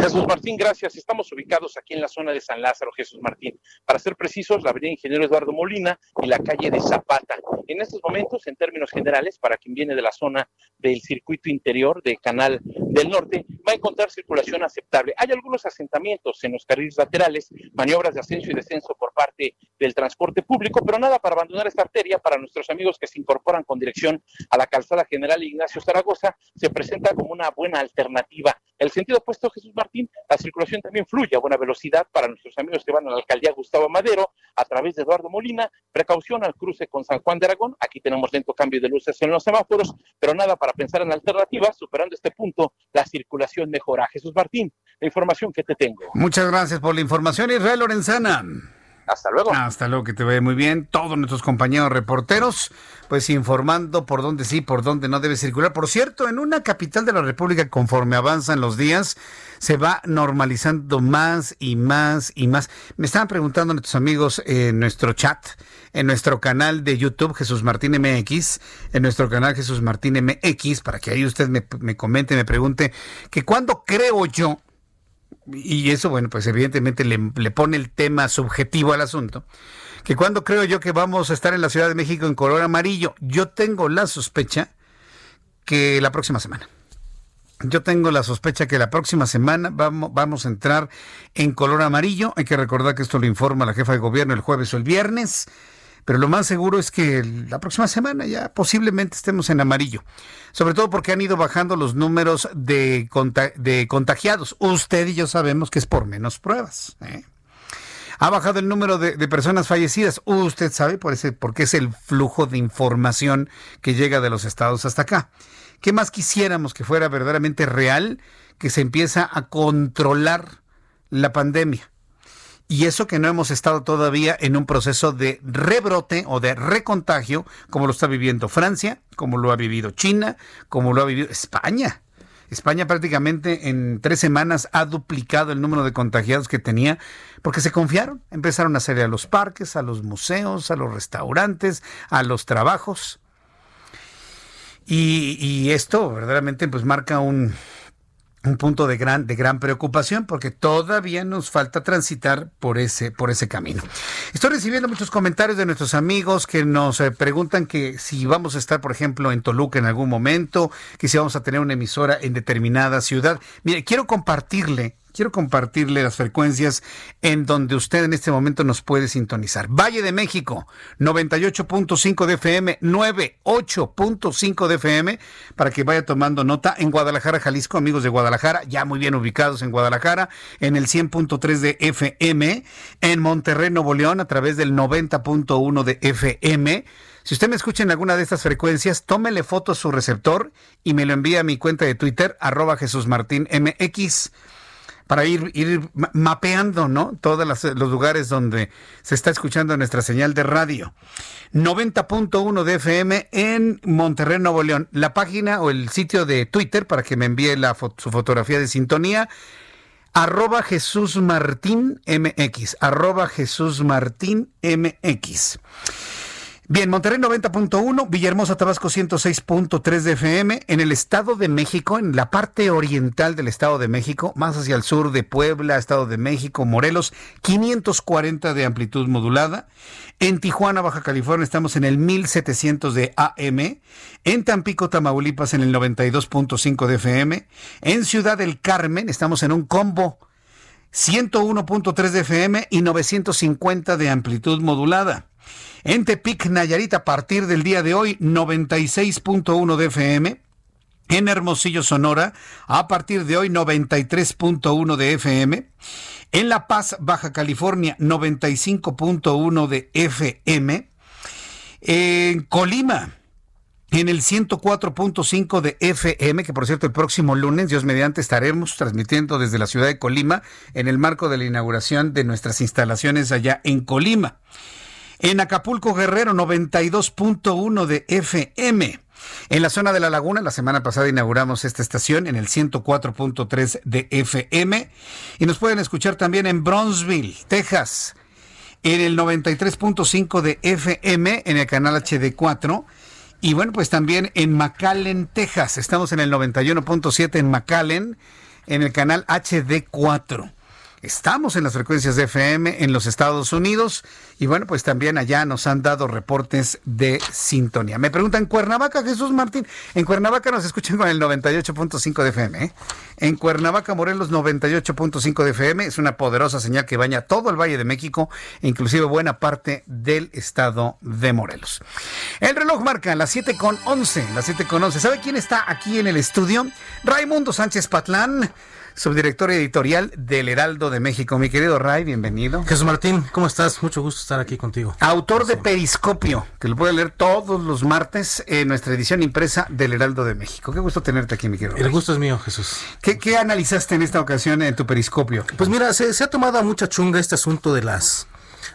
Jesús Martín, gracias. Estamos ubicados aquí en la zona de San Lázaro, Jesús Martín. Para ser precisos, la avenida Ingeniero Eduardo Molina y la calle de Zapata. En estos momentos, en términos generales, para quien viene de la zona del circuito interior de Canal del Norte, va a encontrar circulación aceptable. Hay algunos asentamientos en los carriles laterales, maniobras de ascenso y descenso por parte del transporte público, pero nada para abandonar esta arteria para nuestros amigos que se incorporan con dirección a la calzada general Ignacio Zaragoza, se presenta como una buena alternativa. El sentido opuesto, Jesús Martín, la circulación también fluye a buena velocidad para nuestros amigos que van a la alcaldía Gustavo Madero a través de Eduardo Molina. Precaución al cruce con San Juan de Aragón. Aquí tenemos lento cambio de luces en los semáforos, pero nada para pensar en alternativas. Superando este punto, la circulación mejora. Jesús Martín, la información que te tengo. Muchas gracias por la información, Israel Lorenzana. Hasta luego. Hasta luego, que te vaya muy bien. Todos nuestros compañeros reporteros, pues informando por dónde sí, por dónde no debe circular. Por cierto, en una capital de la República, conforme avanzan los días, se va normalizando más y más y más. Me estaban preguntando nuestros amigos en nuestro chat, en nuestro canal de YouTube, Jesús Martín MX, en nuestro canal Jesús Martín MX, para que ahí usted me, me comente, me pregunte, que cuándo creo yo y eso, bueno, pues evidentemente le, pone el tema subjetivo al asunto, que cuando creo yo que vamos a estar en la Ciudad de México en color amarillo, yo tengo la sospecha que la próxima semana. Yo tengo la sospecha que la próxima semana vamos, vamos a entrar en color amarillo. Hay que recordar que esto lo informa la jefa de gobierno el jueves o el viernes pero lo más seguro es que la próxima semana ya posiblemente estemos en amarillo, sobre todo porque han ido bajando los números de, de contagiados. Usted y yo sabemos que es por menos pruebas. ¿eh? Ha bajado el número de, personas fallecidas. Usted sabe por ese, porque es el flujo de información que llega de los estados hasta acá. ¿Qué más quisiéramos que fuera verdaderamente real, que se empieza a controlar la pandemia? Y eso que no hemos estado todavía en un proceso de rebrote o de recontagio, como lo está viviendo Francia, como lo ha vivido China, como lo ha vivido España. España prácticamente en tres semanas ha duplicado el número de contagiados que tenía porque se confiaron. Empezaron a salir a los parques, a los museos, a los restaurantes, a los trabajos. Y, y esto verdaderamente pues marca un, un punto de gran, de gran preocupación porque todavía nos falta transitar por ese, por ese camino. Estoy recibiendo muchos comentarios de nuestros amigos que nos eh, preguntan que si vamos a estar, por ejemplo, en Toluca en algún momento, que si vamos a tener una emisora en determinada ciudad. Mire, quiero compartirle quiero compartirle las frecuencias en donde usted en este momento nos puede sintonizar. Valle de México, 98.5 de FM, 98.5 de FM, para que vaya tomando nota. En Guadalajara, Jalisco, amigos de Guadalajara, ya muy bien ubicados en Guadalajara, en el 100.3 de FM. En Monterrey, Nuevo León, a través del 90.1 de FM. Si usted me escucha en alguna de estas frecuencias, tómele foto a su receptor y me lo envía a mi cuenta de Twitter, arroba para ir, ir mapeando, ¿no? Todos los lugares donde se está escuchando nuestra señal de radio. 90.1 de FM en Monterrey, Nuevo León. La página o el sitio de Twitter para que me envíe su fotografía de sintonía arroba Jesús Martín MX, arroba Jesús Martín MX. Bien, Monterrey 90.1, Villahermosa, Tabasco 106.3 de FM, en el Estado de México, en la parte oriental del Estado de México, más hacia el sur de Puebla, Estado de México, Morelos, 540 de amplitud modulada. En Tijuana, Baja California, estamos en el 1700 de AM. En Tampico, Tamaulipas, en el 92.5 de FM. En Ciudad del Carmen, estamos en un combo 101.3 de FM y 950 de amplitud modulada. En Tepic, Nayarit, a partir del día de hoy, 96.1 de FM. En Hermosillo, Sonora, a partir de hoy, 93.1 de FM. En La Paz, Baja California, 95.1 de FM. En Colima, en el 104.5 de FM, que por cierto el próximo lunes, Dios mediante, estaremos transmitiendo desde la ciudad de Colima en el marco de la inauguración de nuestras instalaciones allá en Colima. En Acapulco Guerrero 92.1 de FM. En la zona de la laguna, la semana pasada inauguramos esta estación en el 104.3 de FM. Y nos pueden escuchar también en Bronzeville, Texas, en el 93.5 de FM, en el canal HD4. Y bueno, pues también en McAllen, Texas. Estamos en el 91.7 en McAllen en el canal HD4. Estamos en las frecuencias de FM en los Estados Unidos y bueno, pues también allá nos han dado reportes de sintonía. Me preguntan, Cuernavaca, Jesús Martín. En Cuernavaca nos escuchan con el 98.5 de FM. ¿eh? En Cuernavaca, Morelos, 98.5 de FM. Es una poderosa señal que baña todo el Valle de México, inclusive buena parte del estado de Morelos. El reloj marca las 7 con 11. Las 7 con 11. ¿Sabe quién está aquí en el estudio? Raimundo Sánchez Patlán subdirector editorial del Heraldo de México. Mi querido Ray, bienvenido. Jesús Martín, ¿cómo estás? Mucho gusto estar aquí contigo. Autor de Periscopio, que lo puede leer todos los martes en nuestra edición impresa del Heraldo de México. Qué gusto tenerte aquí, mi querido. El gusto es mío, Jesús. ¿Qué, qué analizaste en esta ocasión en tu Periscopio? Pues mira, se, se ha tomado mucha chunga este asunto de las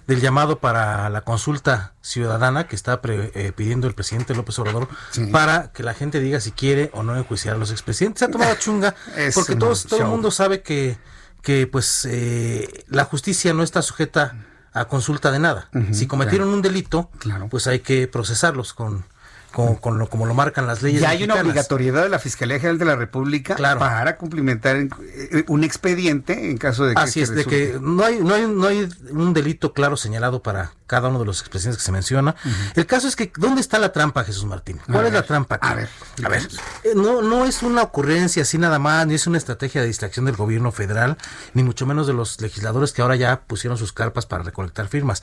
del llamado para la consulta ciudadana que está eh, pidiendo el presidente López Obrador para que la gente diga si quiere o no enjuiciar a los expresidentes. Se ha tomado chunga porque todos, todo el mundo sabe que, que pues eh, la justicia no está sujeta a consulta de nada. si cometieron un delito, pues hay que procesarlos con con, lo, como lo marcan las leyes. Y hay una obligatoriedad de la Fiscalía General de la República para cumplimentar eh, un expediente en caso de que. Así es, de que no hay, no, hay, no hay un delito claro señalado para cada uno de los expresidentes que se menciona. El caso es que, ¿dónde está la trampa, Jesús Martín? ¿Cuál es la trampa? A ver, a ver. Eh, no, no es una ocurrencia así nada más, ni es una estrategia de distracción del gobierno federal, ni mucho menos de los legisladores que ahora ya pusieron sus carpas para recolectar firmas.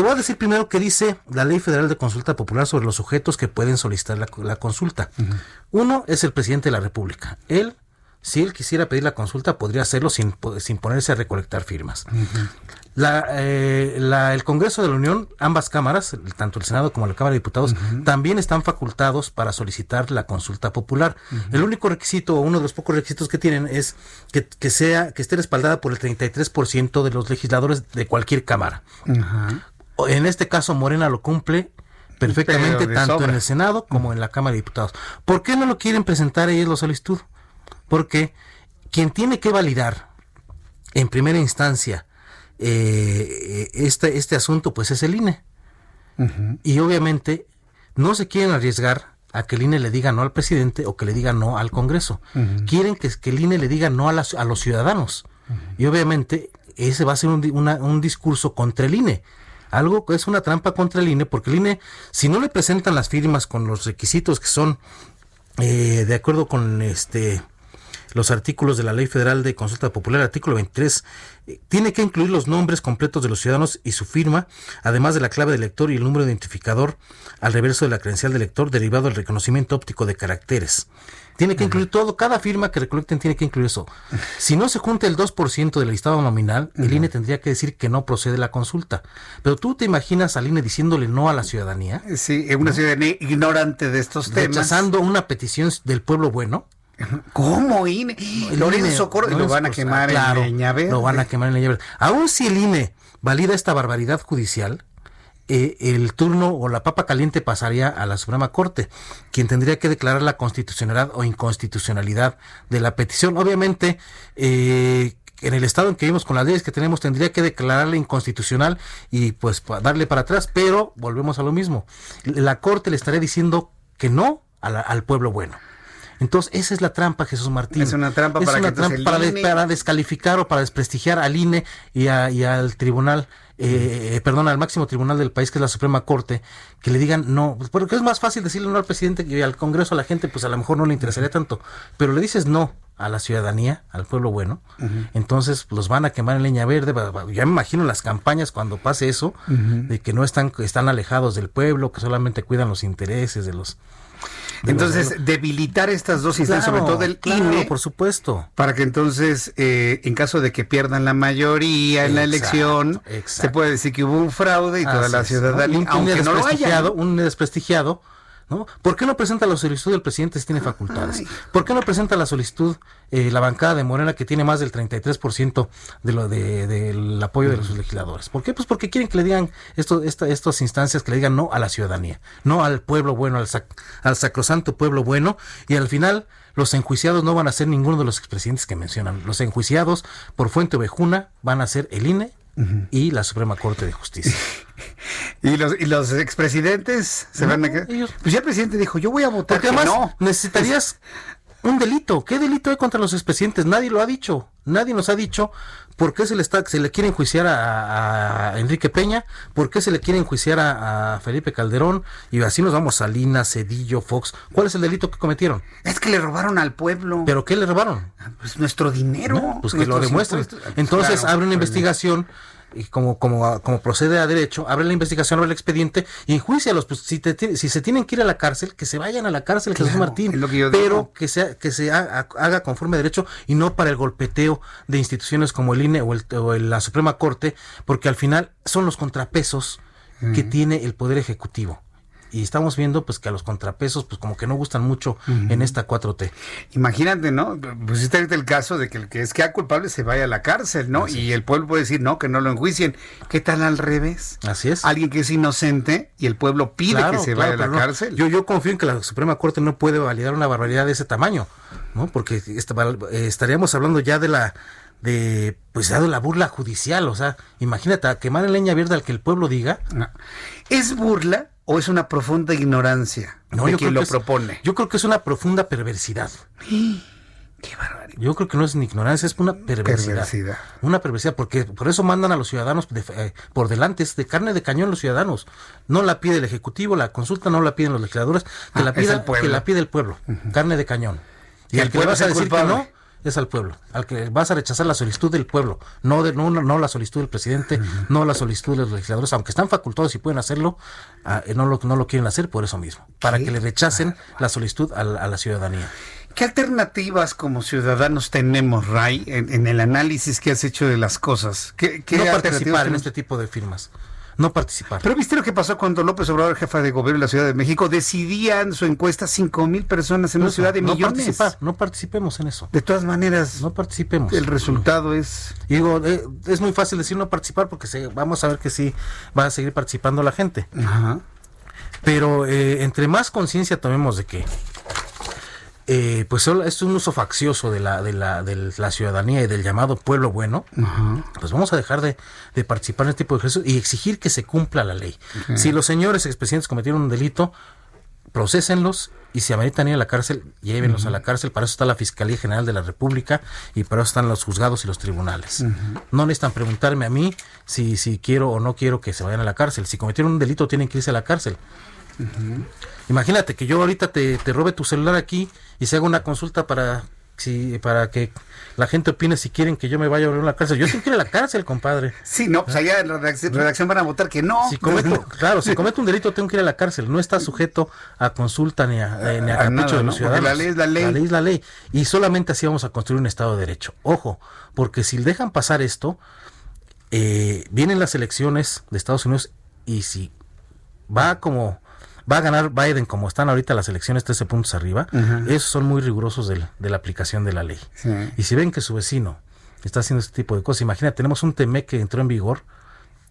Te voy a decir primero qué dice la Ley Federal de Consulta Popular sobre los sujetos que pueden solicitar la, consulta. Uno es el presidente de la República. Él, si él quisiera pedir la consulta, podría hacerlo sin, sin ponerse a recolectar firmas. Eh, la, el Congreso de la Unión, ambas cámaras, tanto el Senado como la Cámara de Diputados, también están facultados para solicitar la consulta popular. El único requisito, o uno de los pocos requisitos que tienen, es que, que sea, que esté respaldada por el 33% de los legisladores de cualquier cámara en este caso Morena lo cumple perfectamente tanto en el Senado como en la Cámara de Diputados. ¿Por qué no lo quieren presentar ellos la solicitud? Porque quien tiene que validar en primera instancia eh, este, este asunto, pues es el INE. Y obviamente no se quieren arriesgar a que el INE le diga no al presidente o que le diga no al Congreso. Quieren que, que, el INE le diga no a, a los ciudadanos. Y obviamente ese va a ser un, un discurso contra el INE algo que es una trampa contra el INE, porque el INE, si no le presentan las firmas con los requisitos que son eh, de acuerdo con este los artículos de la Ley Federal de Consulta Popular, artículo 23, eh, tiene que incluir los nombres completos de los ciudadanos y su firma, además de la clave de lector y el número de identificador al reverso de la credencial de lector derivado del reconocimiento óptico de caracteres. Tiene que incluir todo, cada firma que recolecten tiene que incluir eso. Si no se junta el 2% del listado nominal, el INE tendría que decir que no procede la consulta. Pero tú te imaginas al INE diciéndole no a la ciudadanía. Sí, una ciudadanía ignorante de estos temas. Rechazando una petición del pueblo bueno. ¿Cómo INE? Lorenzo Socorro lo van a quemar en leña Lo van a quemar en leña Aún si el INE valida esta barbaridad judicial, eh, el turno o la papa caliente pasaría a la Suprema Corte, quien tendría que declarar la constitucionalidad o inconstitucionalidad de la petición. Obviamente, eh, en el estado en que vivimos con las leyes que tenemos tendría que declararla inconstitucional y pues darle para atrás, pero volvemos a lo mismo. La Corte le estaría diciendo que no al pueblo bueno. Entonces, esa es la trampa, Jesús Martín. Es una trampa, para, para, descalificar o para desprestigiar al INE y, y al tribunal eh, eh, perdón, al máximo tribunal del país, que es la Suprema Corte, que le digan no, porque es más fácil decirle no al presidente y al Congreso a la gente, pues a lo mejor no le interesaría tanto, pero le dices no a la ciudadanía, al pueblo bueno, entonces los van a quemar en leña verde, ya me imagino las campañas cuando pase eso, de que no están, están alejados del pueblo, que solamente cuidan los intereses de los entonces, debilitar estas dos instancias, sobre todo el INE, por supuesto. Para que entonces, eh, en caso de que pierdan la mayoría en la elección, se puede decir que hubo un fraude y toda la ciudadanía, aunque no lo haya. Un desprestigiado ¿no? ¿Por qué no presenta la solicitud del presidente si tiene facultades? ¿Por qué no presenta la solicitud eh, la bancada de Morena que tiene más del 33% de lo de, del apoyo de los legisladores? ¿Por qué? Pues porque quieren que le digan esto, esta, estas instancias que le digan no a la ciudadanía, no al pueblo bueno, al, al sacrosanto pueblo bueno y al final los enjuiciados no van a ser ninguno de los expresidentes que mencionan. Los enjuiciados por Fuente Ovejuna van a ser el INE y la Suprema Corte de Justicia. ¿Y los, y los expresidentes se van a quedar? Pues ya el presidente dijo, yo voy a votar Porque además necesitarías un delito. ¿Qué delito hay contra los expresidentes? Nadie lo ha dicho. Nadie nos ha dicho por qué se le, está, se le quiere enjuiciar a, Enrique Peña, por qué se le quiere enjuiciar a, Felipe Calderón, y así nos vamos, Salinas, Cedillo, Fox. ¿Cuál es el delito que cometieron? Es que le robaron al pueblo. ¿Pero qué le robaron? Pues nuestro dinero. pues que lo demuestren. Entonces abre una investigación y como, como, como procede a derecho, abre la investigación, abre el expediente y enjuicialos. Pues si, si se tienen que ir a la cárcel, que se vayan a la cárcel, Jesús Martín, pero que, sea, que se haga, conforme a derecho y no para el golpeteo de instituciones como el INE o, el, o la Suprema Corte, porque al final son los contrapesos que tiene el Poder Ejecutivo y estamos viendo pues que a los contrapesos pues como que no gustan mucho en esta 4T. Imagínate, ¿no? Pues está el caso de que el que es que culpable se vaya a la cárcel, ¿no? Y el pueblo puede decir, no, que no lo enjuicien. ¿Qué tal al revés? Así es. Alguien que es inocente y el pueblo pide que se vaya a la cárcel. Yo, yo confío en que la Suprema Corte no puede validar una barbaridad de ese tamaño, ¿no? Porque eh, estaríamos hablando ya de la de pues dado la burla judicial, o sea, imagínate quemar en leña verde al que el pueblo diga. Es burla o es una profunda ignorancia no, de quien lo propone? yo creo que es una profunda perversidad. Qué barbaridad. Yo creo que no es ni ignorancia, es una perversidad. Una perversidad, porque por eso mandan a los ciudadanos eh, por delante, es de carne de cañón los ciudadanos. No la pide el Ejecutivo, la consulta no la piden los legisladores, que, ah, la, pida, que la pide el pueblo, carne de cañón. Y, el al que le vas a decir que no, es al pueblo, al que vas a rechazar la solicitud del pueblo, no de, no, no la solicitud del presidente, no la solicitud de los legisladores, aunque están facultados y pueden hacerlo, ah, eh, no, lo, no lo quieren hacer por eso mismo, para que le rechacen la solicitud a la, ciudadanía. ¿Qué alternativas como ciudadanos tenemos, Ray, en, el análisis que has hecho de las cosas? ¿Qué, no participar en este tipo de firmas no participar. Pero viste lo que pasó cuando López Obrador, jefa de gobierno de la Ciudad de México, decidía en su encuesta cinco mil personas en una ciudad de millones. No participar, no participemos en eso. De todas maneras, no participemos. El resultado es. digo, eh, es muy fácil decir no participar porque se, vamos a ver que sí va a seguir participando la gente. Ajá. Pero eh, entre más conciencia tomemos de que eh, pues es un uso faccioso de la, de, la, de la ciudadanía y del llamado pueblo bueno, pues vamos a dejar de, participar en este tipo de ejercicios y exigir que se cumpla la ley. Si los señores expresidentes cometieron un delito, procesenlos y si ameritan ir a la cárcel, llévenlos a la cárcel. Para eso está la Fiscalía General de la República y para eso están los juzgados y los tribunales. No necesitan preguntarme a mí si, si quiero o no quiero que se vayan a la cárcel. Si cometieron un delito, tienen que irse a la cárcel. Imagínate que yo ahorita te, te robe tu celular aquí y se haga una consulta para si, para que la gente opine si quieren que yo me vaya a la cárcel. Yo tengo que ir a la cárcel, compadre. Sí, no, pues allá en la redacción van a votar que no. Si cometo, claro, si cometo un delito tengo que ir a la cárcel. No está sujeto a consulta ni a, eh, ni a, capricho de los ciudadanos. La ley es la ley. La ley es la ley. Y solamente así vamos a construir un Estado de Derecho. Ojo, porque si dejan pasar esto, eh, vienen las elecciones de Estados Unidos y si va como va a ganar Biden como están ahorita las elecciones 13 puntos arriba, esos son muy rigurosos de, la aplicación de la ley. Y si ven que su vecino está haciendo este tipo de cosas, imagina, tenemos un TME que entró en vigor,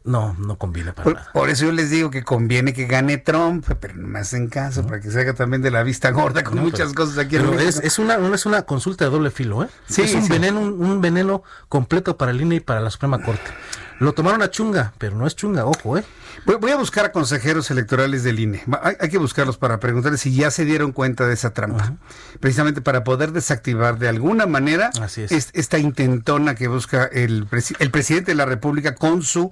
no, no conviene para por, nada. Por eso yo les digo que conviene que gane Trump, pero no me hacen caso, para que se haga también de la vista gorda con muchas cosas aquí. Pero es, es, una, es una consulta de doble filo, ¿eh? Sí, es un veneno, un, veneno completo para el INE y para la Suprema Corte. Lo tomaron a chunga, pero no es chunga, ojo, ¿eh? Voy, a buscar a consejeros electorales del INE. Hay, que buscarlos para preguntarles si ya se dieron cuenta de esa trampa. Precisamente para poder desactivar de alguna manera esta intentona que busca el, el presidente de la República con su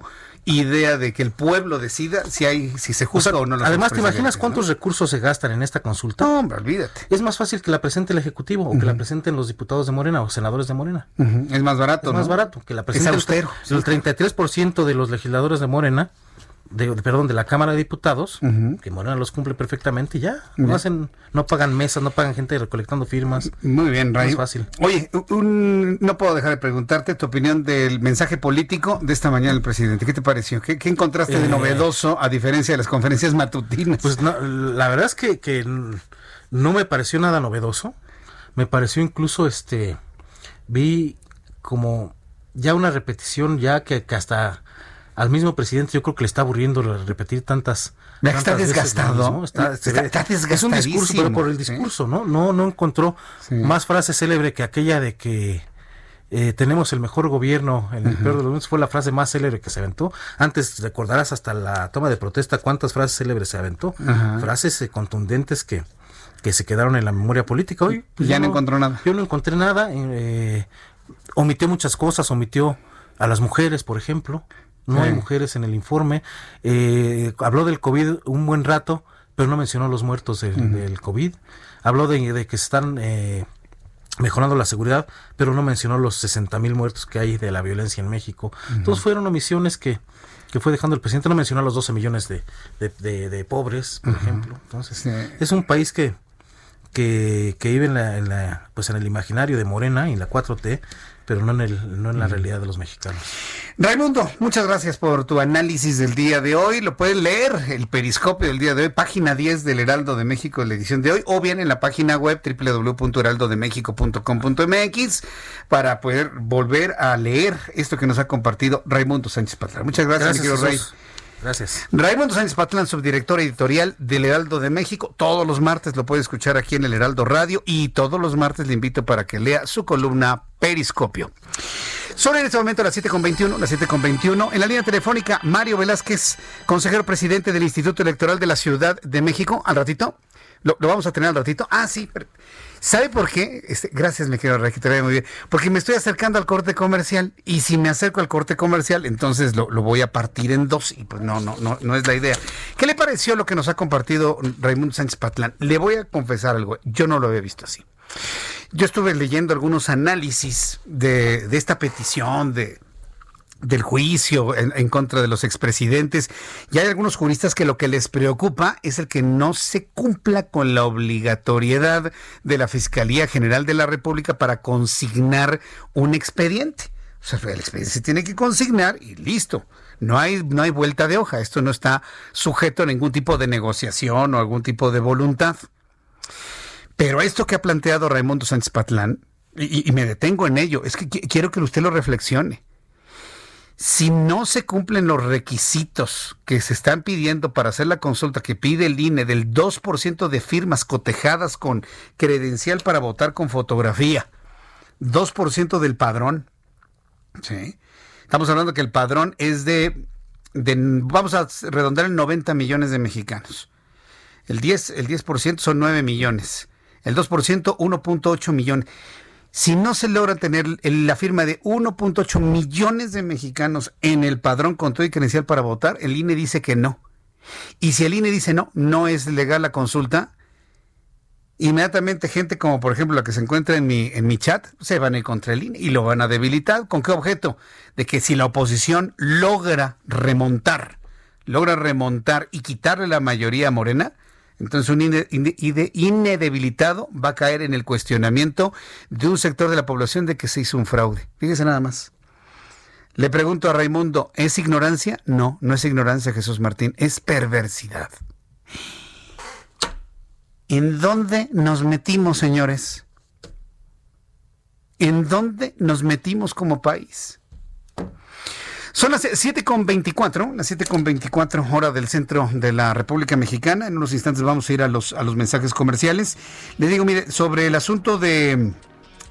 idea de que el pueblo decida si hay si se juzga o, no. además, ¿te imaginas cuántos recursos se gastan en esta consulta? No, hombre, olvídate. Es más fácil que la presente el Ejecutivo o que la presenten los diputados de Morena o senadores de Morena. Es más barato, Es más barato que la presente. Es austero. El 33% de los legisladores de Morena de, perdón, de la Cámara de Diputados, que Morena los cumple perfectamente y ya. No hacen, no pagan mesas, no pagan gente recolectando firmas. Muy bien, Ray. es fácil. Oye, no puedo dejar de preguntarte tu opinión del mensaje político de esta mañana del presidente. ¿Qué te pareció? ¿Qué, encontraste de eh, novedoso a diferencia de las conferencias matutinas? Pues la verdad es que, que no me pareció nada novedoso. Me pareció incluso, este, vi como ya una repetición ya que hasta al mismo presidente yo creo que le está aburriendo repetir tantas está desgastado está, es un discurso pero por el discurso no no no encontró más frase célebre que aquella de que eh, tenemos el mejor gobierno en el peor de los momentos fue la frase más célebre que se aventó antes recordarás hasta la toma de protesta cuántas frases célebres se aventó frases eh, contundentes que que se quedaron en la memoria política. Hoy pues, ya no, encontró nada. Yo no encontré nada. Eh, omitió muchas cosas, omitió a las mujeres, por ejemplo. No hay mujeres en el informe. Eh, habló del COVID un buen rato, pero no mencionó los muertos del, COVID. Habló de, de que están eh, mejorando la seguridad, pero no mencionó los 60 mil muertos que hay de la violencia en México. Todos fueron omisiones que, que fue dejando el presidente. No mencionó los 12 millones de, de, pobres, por ejemplo. Entonces, es un país que, que, que vive en la, en la, pues en el imaginario de Morena y la 4T, pero no en, el, no en la realidad de los mexicanos. Raimundo, muchas gracias por tu análisis del día de hoy. Lo pueden leer, el periscopio del día de hoy, página 10 del Heraldo de México, la edición de hoy, o bien en la página web www.heraldodemexico.com.mx para poder volver a leer esto que nos ha compartido Raimundo Sánchez Patrón. Muchas gracias, gracias Rey. Gracias. Raimundo Sánchez Patlán, subdirector editorial del Heraldo de México. Todos los martes lo puede escuchar aquí en el Heraldo Radio y todos los martes le invito para que lea su columna Periscopio. Son en este momento las 7.21, las 7.21. En la línea telefónica, Mario Velázquez, consejero presidente del Instituto Electoral de la Ciudad de México. Al ratito. Lo, vamos a tener al ratito. Ah, sí. ¿Sabe por qué? Este, gracias, me quiero registrarme muy bien. Porque me estoy acercando al corte comercial y si me acerco al corte comercial, entonces lo, voy a partir en dos y pues no, no, no, no es la idea. ¿Qué le pareció lo que nos ha compartido Raimundo Sánchez Patlán? Le voy a confesar algo, yo no lo había visto así. Yo estuve leyendo algunos análisis de, de esta petición de, del juicio en, contra de los expresidentes. Y hay algunos juristas que lo que les preocupa es el que no se cumpla con la obligatoriedad de la Fiscalía General de la República para consignar un expediente. O sea, el expediente se tiene que consignar y listo. No hay, no hay vuelta de hoja. Esto no está sujeto a ningún tipo de negociación o algún tipo de voluntad. Pero esto que ha planteado Raimundo Sánchez Patlán, y, y me detengo en ello, es que quiero que usted lo reflexione si no se cumplen los requisitos que se están pidiendo para hacer la consulta que pide el INE del 2% de firmas cotejadas con credencial para votar con fotografía, 2% del padrón, ¿sí? Estamos hablando que el padrón es de, vamos a redondar en 90 millones de mexicanos. El 10, el 10% son 9 millones. El 2%, 1.8 millones. Si no se logra tener la firma de 1.8 millones de mexicanos en el padrón con todo y credencial para votar, el INE dice que no. Y si el INE dice no, no es legal la consulta, inmediatamente gente como por ejemplo la que se encuentra en mi, en mi chat, se van a ir contra el INE y lo van a debilitar. ¿Con qué objeto? De que si la oposición logra remontar, logra remontar y quitarle la mayoría a Morena, entonces un INE, debilitado va a caer en el cuestionamiento de un sector de la población de que se hizo un fraude. Fíjese nada más. Le pregunto a Raimundo, ¿es ignorancia? No, no es ignorancia, Jesús Martín, es perversidad. ¿En dónde nos metimos, señores? ¿En dónde nos metimos como país? Son las 7.24, las 7.24 hora del centro de la República Mexicana. En unos instantes vamos a ir a los, a los mensajes comerciales. Le digo, mire, sobre el asunto de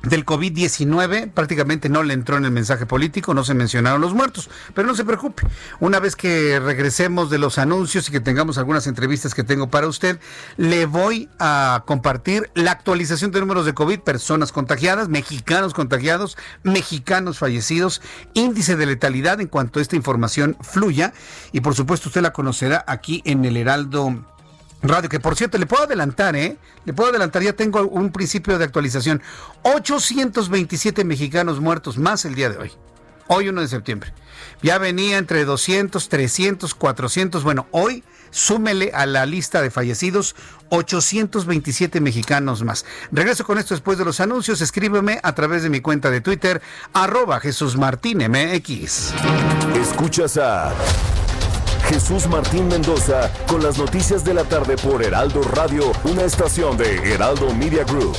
del COVID-19 prácticamente no le entró en el mensaje político, no se mencionaron los muertos, pero no se preocupe, una vez que regresemos de los anuncios y que tengamos algunas entrevistas que tengo para usted, le voy a compartir la actualización de números de COVID, personas contagiadas, mexicanos contagiados, mexicanos fallecidos, índice de letalidad en cuanto a esta información fluya. Y por supuesto usted la conocerá aquí en el Heraldo Radio, que por cierto, le puedo adelantar, ¿eh? Le puedo adelantar, ya tengo un principio de actualización. 827 mexicanos muertos más el día de hoy. Hoy 1 de septiembre. Ya venía entre 200, 300, 400. Bueno, hoy súmele a la lista de fallecidos 827 mexicanos más. Regreso con esto después de los anuncios. Escríbeme a través de mi cuenta de Twitter, arroba Jesús Martín MX. Escuchas a... Jesús Martín Mendoza con las noticias de la tarde por Heraldo Radio, una estación de Heraldo Media Group.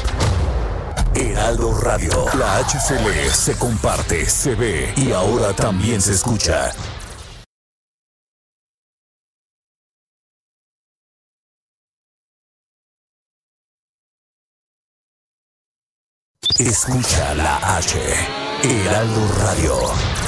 Heraldo Radio, la HCL se comparte, se ve y ahora también se escucha. Escucha la H, Heraldo Radio.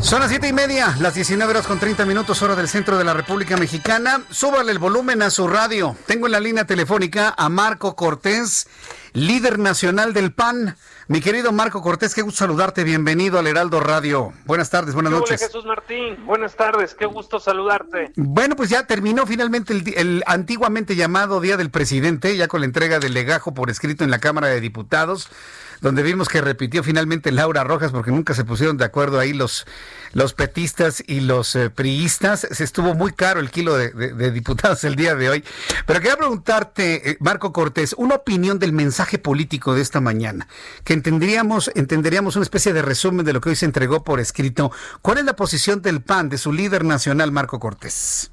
Son las siete y media, las 19 horas con 30 minutos, hora del centro de la República Mexicana. Súbale el volumen a su radio. Tengo en la línea telefónica a Marco Cortés, líder nacional del PAN. Mi querido Marco Cortés, qué gusto saludarte. Bienvenido al Heraldo Radio. Buenas tardes, buenas noches. Hola Jesús Martín, buenas tardes, qué gusto saludarte. Bueno, pues ya terminó finalmente el, el antiguamente llamado Día del Presidente, ya con la entrega del legajo por escrito en la Cámara de Diputados donde vimos que repitió finalmente Laura Rojas porque nunca se pusieron de acuerdo ahí los, los petistas y los eh, priistas. Se estuvo muy caro el kilo de, diputados el día de hoy. Pero quería preguntarte, eh, Marco Cortés, una opinión del mensaje político de esta mañana, que entenderíamos, entenderíamos una especie de resumen de lo que hoy se entregó por escrito. ¿Cuál es la posición del PAN, de su líder nacional, Marco Cortés?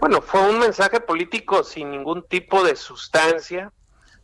Bueno, fue un mensaje político sin ningún tipo de sustancia,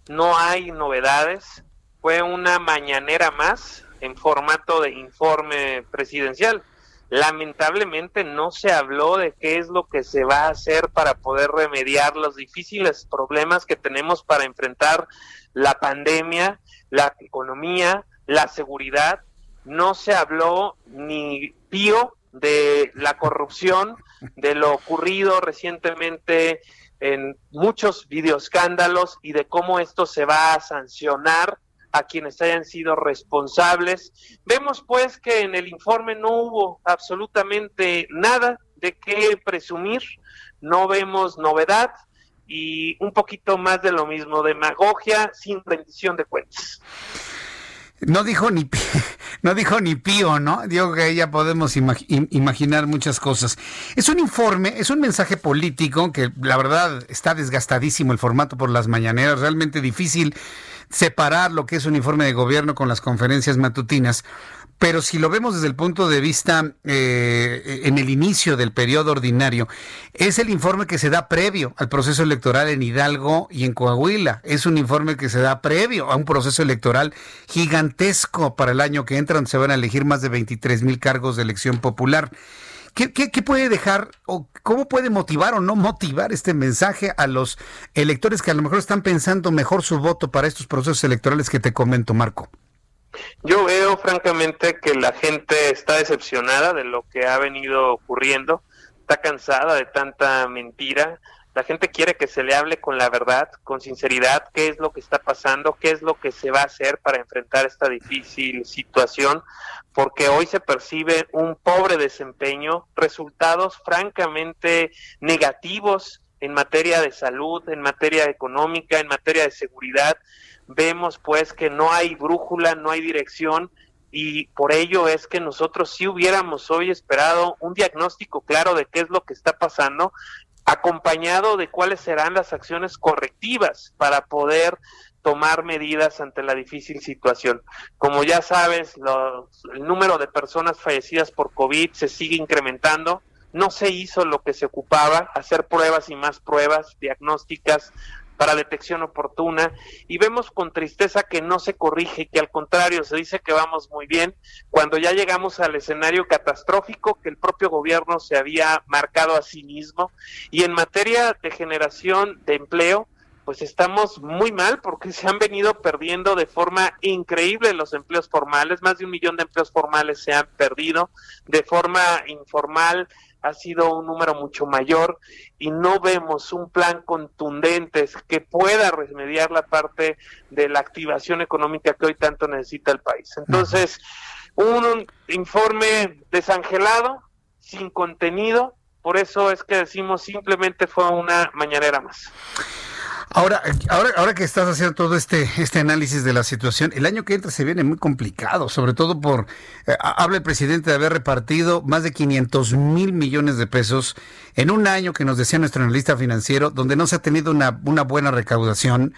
no hay novedades, fue una mañanera más en formato de informe presidencial. Lamentablemente no se habló de qué es lo que se va a hacer para poder remediar los difíciles problemas que tenemos para enfrentar la pandemia, la economía, la seguridad. No se habló ni pío de la corrupción, de lo ocurrido recientemente en muchos videoescándalos y de cómo esto se va a sancionar a quienes hayan sido responsables. Vemos pues que en el informe no hubo absolutamente nada de qué presumir, no vemos novedad y un poquito más de lo mismo, demagogia sin rendición de cuentas. No dijo ni no dijo ni pío, ¿no? Digo que ya podemos imaginar muchas cosas. Es un informe, es un mensaje político que la verdad está desgastadísimo el formato por las mañaneras, realmente difícil separar lo que es un informe de gobierno con las conferencias matutinas. Pero si lo vemos desde el punto de vista eh, en el inicio del periodo ordinario, es el informe que se da previo al proceso electoral en Hidalgo y en Coahuila. Es un informe que se da previo a un proceso electoral gigantesco para el año que entra, donde se van a elegir más de 23 mil cargos de elección popular. ¿Qué, puede dejar o cómo puede motivar o no motivar este mensaje a los electores que a lo mejor están pensando mejor su voto para estos procesos electorales que te comento, Marco? Yo veo francamente que la gente está decepcionada de lo que ha venido ocurriendo, está cansada de tanta mentira, la gente quiere que se le hable con la verdad, con sinceridad, qué es lo que está pasando, qué es lo que se va a hacer para enfrentar esta difícil situación, porque hoy se percibe un pobre desempeño, resultados francamente negativos en materia de salud, en materia económica, en materia de seguridad. Vemos pues que no hay brújula, no hay dirección y por ello es que nosotros sí hubiéramos hoy esperado un diagnóstico claro de qué es lo que está pasando acompañado de cuáles serán las acciones correctivas para poder tomar medidas ante la difícil situación. Como ya sabes, el número de personas fallecidas por COVID se sigue incrementando. No se hizo lo que se ocupaba, hacer pruebas y más pruebas diagnósticas para detección oportuna y vemos con tristeza que no se corrige, que al contrario se dice que vamos muy bien cuando ya llegamos al escenario catastrófico que el propio gobierno se había marcado a sí mismo. Y en materia de generación de empleo pues estamos muy mal porque se han venido perdiendo de forma increíble los empleos formales, más de un millón de empleos formales se han perdido, de forma informal ha sido un número mucho mayor y no vemos un plan contundente que pueda remediar la parte de la activación económica que hoy tanto necesita el país. Entonces, un informe desangelado, sin contenido, por eso es que decimos simplemente fue una mañanera más. Ahora, ahora, ahora que estás haciendo todo este, este análisis de la situación, el año que entra se viene muy complicado, sobre todo por, eh, habla el presidente de haber repartido más de 500 mil millones de pesos en un año que nos decía nuestro analista financiero, donde no se ha tenido una, una buena recaudación.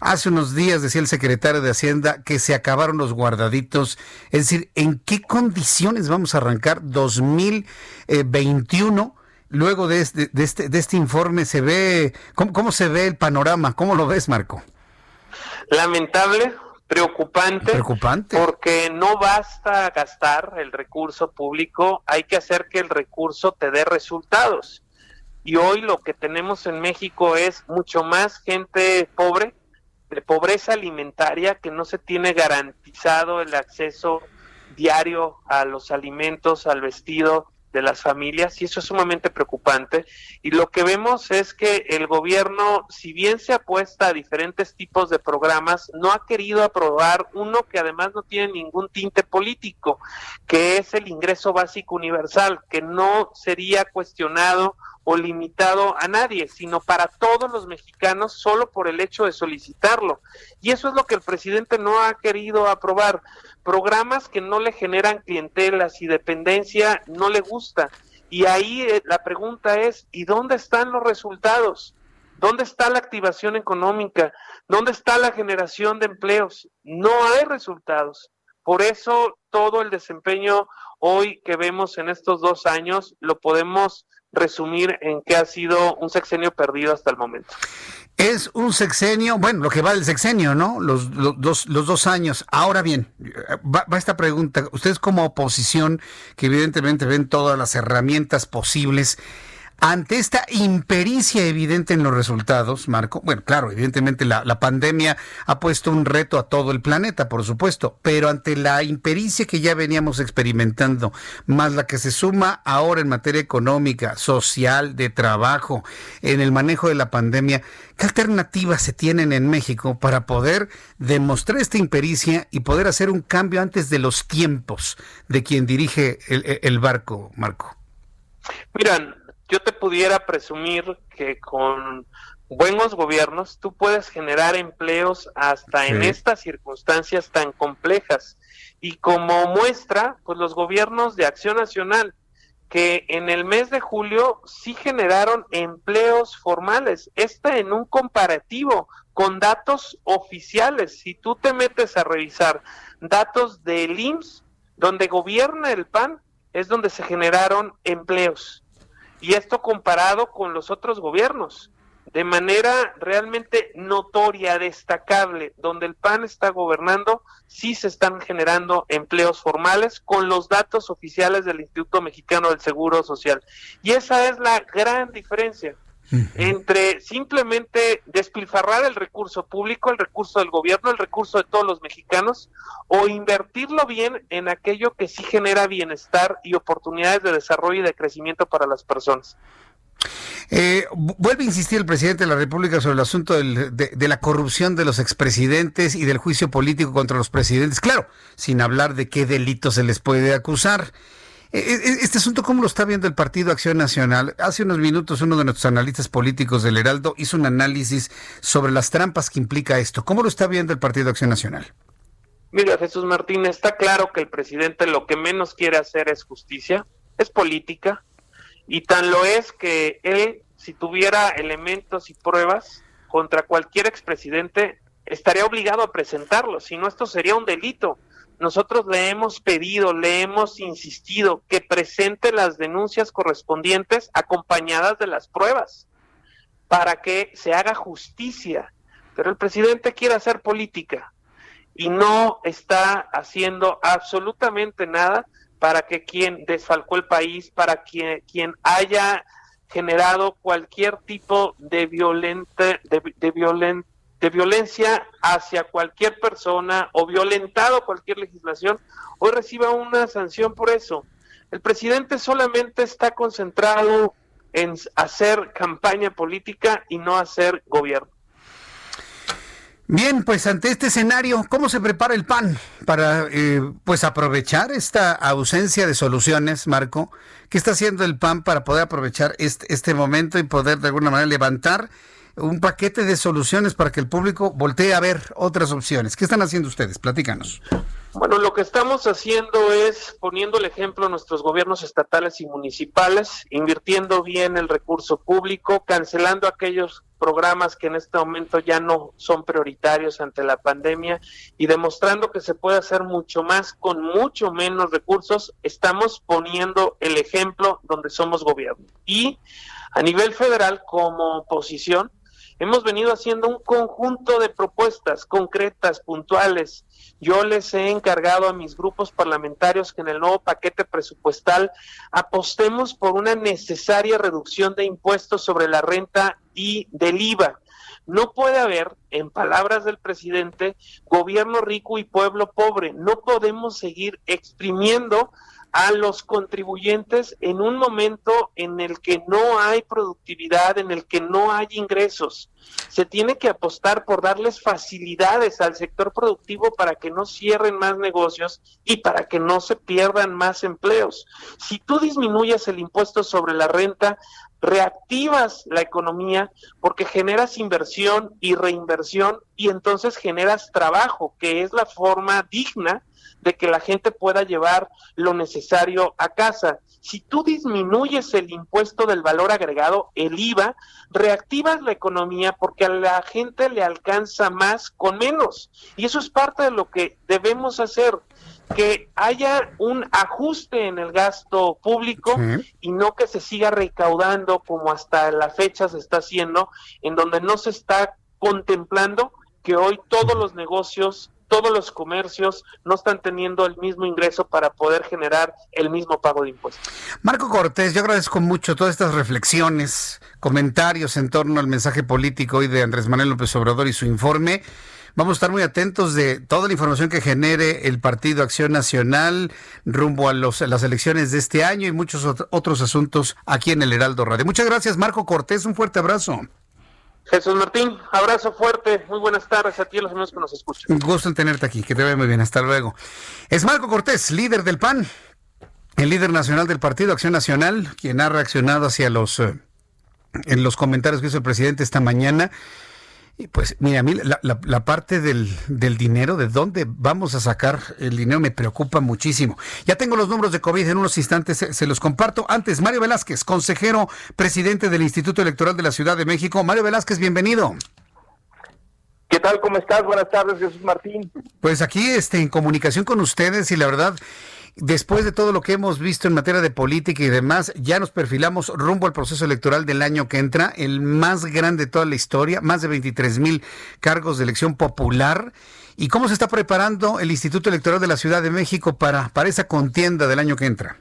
Hace unos días decía el secretario de Hacienda que se acabaron los guardaditos. Es decir, ¿en qué condiciones vamos a arrancar 2021? Luego de este, de este, de este informe se ve, ¿cómo, ¿cómo, se ve el panorama? ¿Cómo lo ves, Marco? Lamentable, preocupante, preocupante, porque no basta gastar el recurso público, hay que hacer que el recurso te dé resultados. Y hoy lo que tenemos en México es mucho más gente pobre, de pobreza alimentaria, que no se tiene garantizado el acceso diario a los alimentos, al vestido de las familias y eso es sumamente preocupante. Y lo que vemos es que el gobierno, si bien se apuesta a diferentes tipos de programas, no ha querido aprobar uno que además no tiene ningún tinte político, que es el ingreso básico universal, que no sería cuestionado o limitado a nadie, sino para todos los mexicanos solo por el hecho de solicitarlo. Y eso es lo que el presidente no ha querido aprobar. Programas que no le generan clientelas y dependencia no le gusta. Y ahí eh, la pregunta es, ¿y dónde están los resultados? ¿Dónde está la activación económica? ¿Dónde está la generación de empleos? No hay resultados. Por eso todo el desempeño hoy que vemos en estos dos años lo podemos resumir en que ha sido un sexenio perdido hasta el momento. Es un sexenio, bueno, lo que va del sexenio, ¿no? Los, dos, los dos años. Ahora bien, va, esta pregunta. Ustedes como oposición, que evidentemente ven todas las herramientas posibles, ante esta impericia evidente en los resultados, Marco, bueno, claro, evidentemente la, la, pandemia ha puesto un reto a todo el planeta, por supuesto, pero ante la impericia que ya veníamos experimentando, más la que se suma ahora en materia económica, social, de trabajo, en el manejo de la pandemia, ¿qué alternativas se tienen en México para poder demostrar esta impericia y poder hacer un cambio antes de los tiempos de quien dirige el, el barco, Marco? Miran, yo te pudiera presumir que con buenos gobiernos tú puedes generar empleos hasta sí. en estas circunstancias tan complejas. Y como muestra, pues los gobiernos de Acción Nacional, que en el mes de julio sí generaron empleos formales. Esta en un comparativo con datos oficiales. Si tú te metes a revisar datos del IMSS, donde gobierna el PAN, es donde se generaron empleos y esto comparado con los otros gobiernos, de manera realmente notoria, destacable, donde el PAN está gobernando, sí se están generando empleos formales con los datos oficiales del Instituto Mexicano del Seguro Social. Y esa es la gran diferencia entre simplemente despilfarrar el recurso público, el recurso del gobierno, el recurso de todos los mexicanos, o invertirlo bien en aquello que sí genera bienestar y oportunidades de desarrollo y de crecimiento para las personas. Eh, vuelve a insistir el presidente de la República sobre el asunto del, de, de, la corrupción de los expresidentes y del juicio político contra los presidentes. Claro, sin hablar de qué delitos se les puede acusar. E, e, este asunto, ¿cómo lo está viendo el Partido Acción Nacional? Hace unos minutos uno de nuestros analistas políticos del Heraldo hizo un análisis sobre las trampas que implica esto. ¿Cómo lo está viendo el Partido Acción Nacional? Mira, Jesús Martín, está claro que el presidente lo que menos quiere hacer es justicia, es política, y tan lo es que él, si tuviera elementos y pruebas contra cualquier expresidente, estaría obligado a presentarlos, si no esto sería un delito nosotros le hemos pedido, le hemos insistido que presente las denuncias correspondientes acompañadas de las pruebas para que se haga justicia. Pero el presidente quiere hacer política y no está haciendo absolutamente nada para que quien desfalcó el país, para quien, quien haya generado cualquier tipo de violente, de, de de violencia hacia cualquier persona o violentado cualquier legislación, hoy reciba una sanción por eso. El presidente solamente está concentrado en hacer campaña política y no hacer gobierno. Bien, pues ante este escenario, ¿cómo se prepara el PAN para eh, pues aprovechar esta ausencia de soluciones, Marco? ¿Qué está haciendo el PAN para poder aprovechar este, este momento y poder de alguna manera levantar un paquete de soluciones para que el público voltee a ver otras opciones. ¿Qué están haciendo ustedes? Platícanos. Bueno, lo que estamos haciendo es poniendo el ejemplo a nuestros gobiernos estatales y municipales, invirtiendo bien el recurso público, cancelando aquellos programas que en este momento ya no son prioritarios ante la pandemia y demostrando que se puede hacer mucho más con mucho menos recursos, estamos poniendo el ejemplo donde somos gobierno. Y a nivel federal, como oposición, hemos venido haciendo un conjunto de propuestas concretas, puntuales. Yo les he encargado a mis grupos parlamentarios que en el nuevo paquete presupuestal apostemos por una necesaria reducción de impuestos sobre la renta y del IVA. No puede haber, en palabras del presidente, gobierno rico y pueblo pobre. No podemos seguir exprimiendo a los contribuyentes en un momento en el que no hay productividad, en el que no hay ingresos. Se tiene que apostar por darles facilidades al sector productivo para que no cierren más negocios y para que no se pierdan más empleos. Si tú disminuyes el impuesto sobre la renta, reactivas la economía porque generas inversión y reinversión y entonces generas trabajo, que es la forma digna de que la gente pueda llevar lo necesario a casa. Si tú disminuyes el impuesto del valor agregado, el IVA, reactivas la economía porque a la gente le alcanza más con menos. Y eso es parte de lo que debemos hacer que haya un ajuste en el gasto público y no que se siga recaudando como hasta la fecha se está haciendo, en donde no se está contemplando que hoy todos los negocios todos los comercios no están teniendo el mismo ingreso para poder generar el mismo pago de impuestos. Marco Cortés, yo agradezco mucho todas estas reflexiones, comentarios en torno al mensaje político hoy de Andrés Manuel López Obrador y su informe. Vamos a estar muy atentos de toda la información que genere el Partido Acción Nacional rumbo a, los, a las elecciones de este año y muchos otros asuntos aquí en el Heraldo Radio. Muchas gracias, Marco Cortés. Un fuerte abrazo. Jesús Martín, abrazo fuerte, muy buenas tardes a ti y a los amigos que nos escuchan. Un gusto en tenerte aquí, que te vaya muy bien, hasta luego. Es Marco Cortés, líder del PAN, el líder nacional del Partido Acción Nacional, quien ha reaccionado hacia los, eh, en los comentarios que hizo el presidente esta mañana y pues mira, a mí la, parte del, dinero, de dónde vamos a sacar el dinero, me preocupa muchísimo. Ya tengo los números de COVID, en unos instantes se, los comparto. Antes, Mario Velázquez, consejero presidente del Instituto Electoral de la Ciudad de México. Mario Velázquez, bienvenido. ¿Qué tal? ¿Cómo estás? Buenas tardes, Jesús Martín. Pues aquí este, en comunicación con ustedes y la verdad después de todo lo que hemos visto en materia de política y demás, ya nos perfilamos rumbo al proceso electoral del año que entra, el más grande de toda la historia, más de 23 mil cargos de elección popular. ¿Y cómo se está preparando el Instituto Electoral de la Ciudad de México para, para esa contienda del año que entra?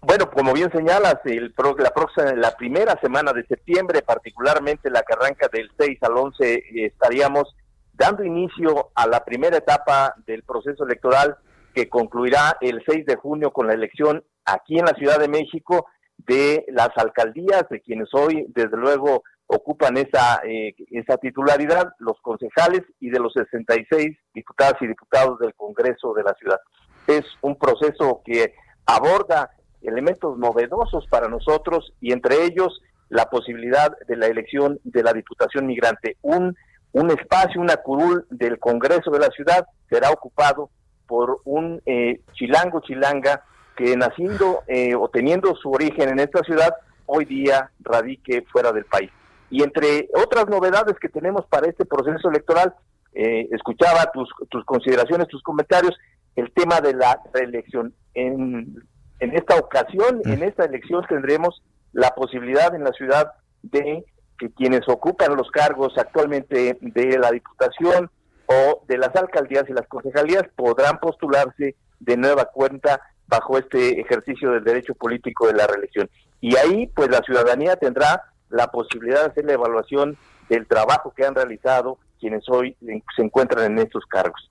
Bueno, como bien señalas, el, la, próxima, la primera semana de septiembre, particularmente la que arranca del 6 al 11, estaríamos dando inicio a la primera etapa del proceso electoral que concluirá el 6 de junio con la elección aquí en la Ciudad de México de las alcaldías, de quienes hoy, desde luego, ocupan esa, eh, esa titularidad, los concejales y de los 66 diputadas y diputados del Congreso de la ciudad. Es un proceso que aborda elementos novedosos para nosotros y entre ellos la posibilidad de la elección de la Diputación Migrante. Un, un espacio, una curul del Congreso de la ciudad será ocupado por un eh, chilango chilanga que naciendo eh, o teniendo su origen en esta ciudad, hoy día radique fuera del país. Y entre otras novedades que tenemos para este proceso electoral, eh, escuchaba tus, tus consideraciones, tus comentarios, el tema de la reelección. En, en esta ocasión, en mm. esta elección tendremos la posibilidad en la ciudad de que quienes ocupan los cargos actualmente de la Diputación, o de las alcaldías y las concejalías podrán postularse de nueva cuenta bajo este ejercicio del derecho político de la reelección. Y ahí, pues la ciudadanía tendrá la posibilidad de hacer la evaluación del trabajo que han realizado quienes hoy se encuentran en estos cargos.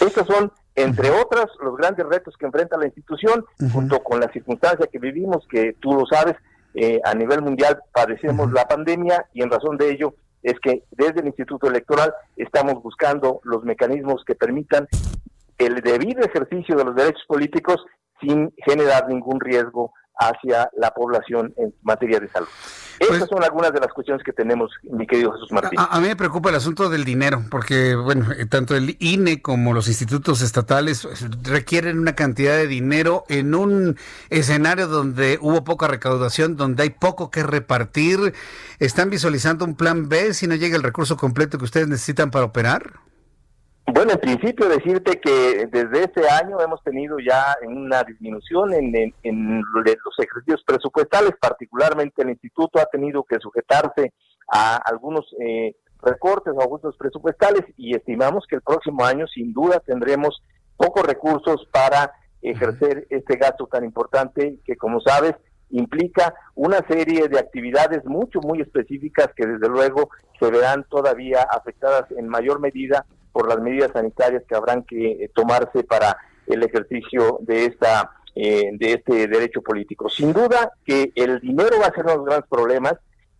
Estos son, entre otras, los grandes retos que enfrenta la institución, junto con la circunstancia que vivimos, que tú lo sabes, eh, a nivel mundial padecemos la pandemia y en razón de ello es que desde el Instituto Electoral estamos buscando los mecanismos que permitan el debido ejercicio de los derechos políticos sin generar ningún riesgo hacia la población en materia de salud. Pues Esas son algunas de las cuestiones que tenemos, mi querido Jesús Martín. A, mí me preocupa el asunto del dinero, porque, bueno, eh, tanto el INE como los institutos estatales pues, requieren una cantidad de dinero en un escenario donde hubo poca recaudación, donde hay poco que repartir. ¿Están visualizando un plan B si no llega el recurso completo que ustedes necesitan para operar? Bueno, en principio decirte que desde este año hemos tenido ya una disminución en, los ejercicios presupuestales, particularmente el instituto ha tenido que sujetarse a algunos eh, recortes o ajustes presupuestales y estimamos que el próximo año sin duda tendremos pocos recursos para ejercer este gasto tan importante que como sabes implica una serie de actividades mucho, muy específicas que desde luego se verán todavía afectadas en mayor medida por las medidas sanitarias que habrán que eh, tomarse para el ejercicio de esta eh, de este derecho político. Sin duda que el dinero va a ser uno de los grandes problemas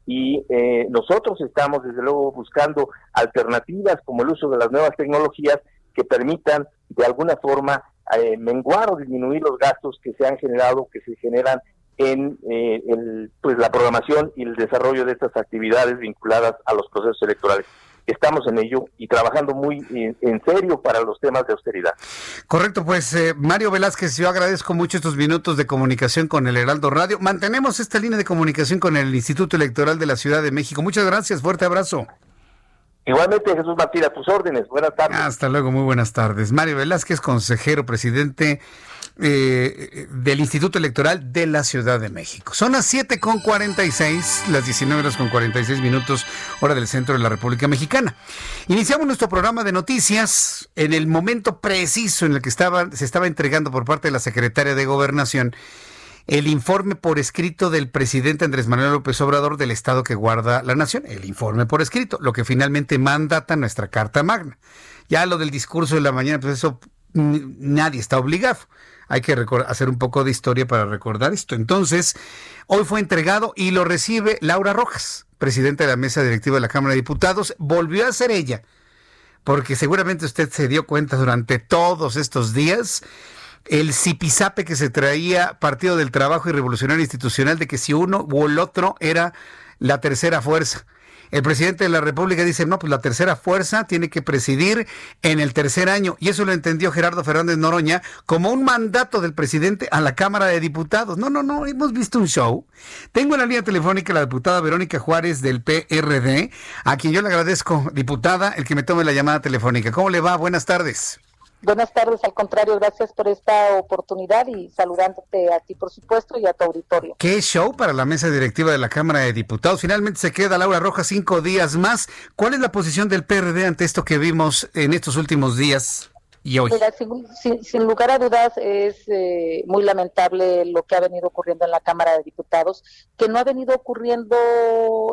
y eh, nosotros estamos desde luego buscando alternativas como el uso de las nuevas tecnologías que permitan de alguna forma menguar o disminuir los gastos que se han generado, que se generan en el, pues la programación y el desarrollo de estas actividades vinculadas a los procesos electorales estamos en ello y trabajando muy en, serio para los temas de austeridad. Correcto, pues eh, Mario Velázquez, yo agradezco mucho estos minutos de comunicación con el Heraldo Radio. Mantenemos esta línea de comunicación con el Instituto Electoral de la Ciudad de México. Muchas gracias, fuerte abrazo. Igualmente, Jesús Martín, a tus órdenes. Buenas tardes. Hasta luego, muy buenas tardes. Mario Velázquez, consejero, presidente eh, del Instituto Electoral de la Ciudad de México. Son las 7 con 46, las 19 horas con 46 minutos, hora del centro de la República Mexicana. Iniciamos nuestro programa de noticias en el momento preciso en el que se estaba entregando por parte de la secretaria de Gobernación el informe por escrito del presidente Andrés Manuel López Obrador del Estado que guarda la nación. El informe por escrito, lo que finalmente mandata nuestra Carta Magna. Ya lo del discurso de la mañana, pues eso nadie está obligado hay que hacer un poco de historia para recordar esto. Entonces, hoy fue entregado y lo recibe Laura Rojas, presidenta de la mesa directiva de la Cámara de Diputados. Volvió a ser ella, porque seguramente usted se dio cuenta durante todos estos días el zipizape que se traía Partido del Trabajo y Revolucionario Institucional de que si uno o el otro era la tercera fuerza. El presidente de la República dice, no, pues la tercera fuerza tiene que presidir en el tercer año. Y eso lo entendió Gerardo Fernández Noroña como un mandato del presidente a la Cámara de Diputados. No, no, no, hemos visto un show. Tengo en la línea telefónica la diputada Verónica Juárez del PRD, a quien yo le agradezco, diputada, el que me tome la llamada telefónica. ¿Cómo le va? Buenas tardes. Buenas tardes, al contrario, gracias por esta oportunidad y saludándote a ti, por supuesto, y a tu auditorio. Qué show para la mesa directiva de la Cámara de Diputados. Finalmente se queda Laura Roja cinco días más. ¿Cuál es la posición del PRD ante esto que vimos en estos últimos días? Y hoy? sin, lugar a dudas es eh, muy lamentable lo que ha venido ocurriendo en la Cámara de Diputados, que no ha venido ocurriendo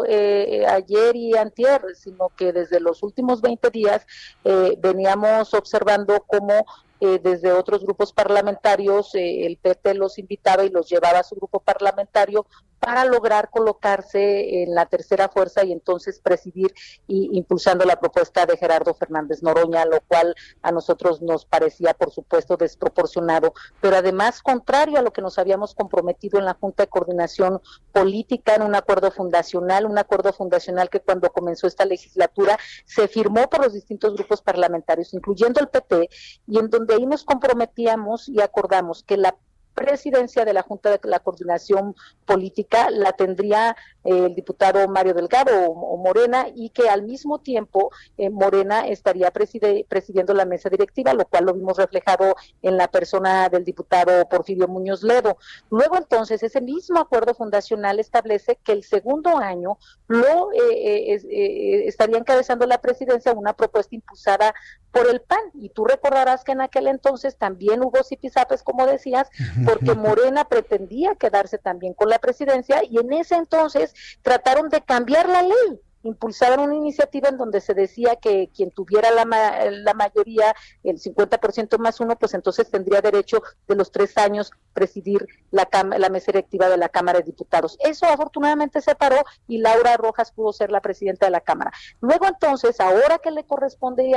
eh, ayer y antier, sino que desde los últimos 20 días eh, veníamos observando cómo eh, desde otros grupos parlamentarios, eh, el PT los invitaba y los llevaba a su grupo parlamentario para lograr colocarse en la tercera fuerza y entonces presidir y impulsando la propuesta de Gerardo Fernández Noroña, lo cual a nosotros nos parecía, por supuesto, desproporcionado, pero además contrario a lo que nos habíamos comprometido en la Junta de Coordinación Política en un acuerdo fundacional, un acuerdo fundacional que cuando comenzó esta legislatura se firmó por los distintos grupos parlamentarios, incluyendo el PT, y en donde de ahí nos comprometíamos y acordamos que la presidencia de la Junta de la Coordinación Política la tendría eh, el diputado Mario Delgado o, Morena y que al mismo tiempo eh, Morena estaría presidiendo la mesa directiva, lo cual lo vimos reflejado en la persona del diputado Porfirio Muñoz Ledo. Luego entonces ese mismo acuerdo fundacional establece que el segundo año lo eh, estaría encabezando la presidencia una propuesta impulsada por el PAN. Y tú recordarás que en aquel entonces también hubo zipizapes, como decías, porque Morena pretendía quedarse también con la presidencia y en ese entonces trataron de cambiar la ley impulsaban una iniciativa en donde se decía que quien tuviera la, la mayoría, el 50% más uno, pues entonces tendría derecho de los tres años presidir la, la mesa directiva de la Cámara de Diputados. Eso afortunadamente se paró y Laura Rojas pudo ser la presidenta de la Cámara. Luego entonces, ahora que le corresponde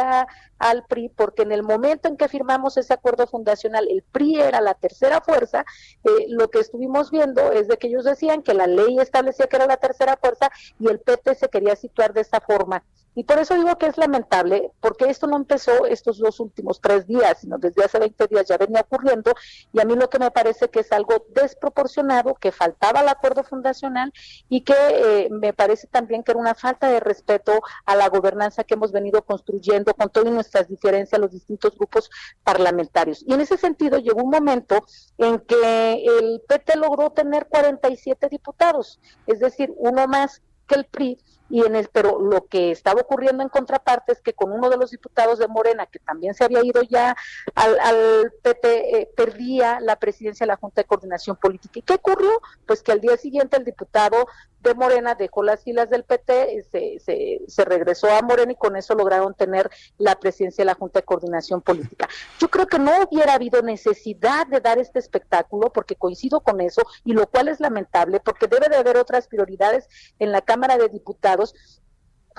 al PRI, porque en el momento en que firmamos ese acuerdo fundacional, el PRI era la tercera fuerza, eh, lo que estuvimos viendo es de que ellos decían que la ley establecía que era la tercera fuerza y el PT se quería situar de esta forma. Y por eso digo que es lamentable, porque esto no empezó estos dos últimos tres días, sino desde hace 20 días ya venía ocurriendo, y a mí lo que me parece que es algo desproporcionado, que faltaba el acuerdo fundacional y que eh, me parece también que era una falta de respeto a la gobernanza que hemos venido construyendo con todas nuestras diferencias los distintos grupos parlamentarios. Y en ese sentido llegó un momento en que el PT logró tener 47 diputados, es decir, uno más que el PRI, y en el, pero lo que estaba ocurriendo en contraparte es que con uno de los diputados de Morena, que también se había ido ya al, al eh, perdía la presidencia de la Junta de Coordinación Política. ¿Y qué ocurrió? Pues que al día siguiente el diputado de Morena dejó las filas del PT, se, se, se, regresó a Morena y con eso lograron tener la presidencia de la Junta de Coordinación Política. Yo creo que no hubiera habido necesidad de dar este espectáculo, porque coincido con eso, y lo cual es lamentable, porque debe de haber otras prioridades en la Cámara de Diputados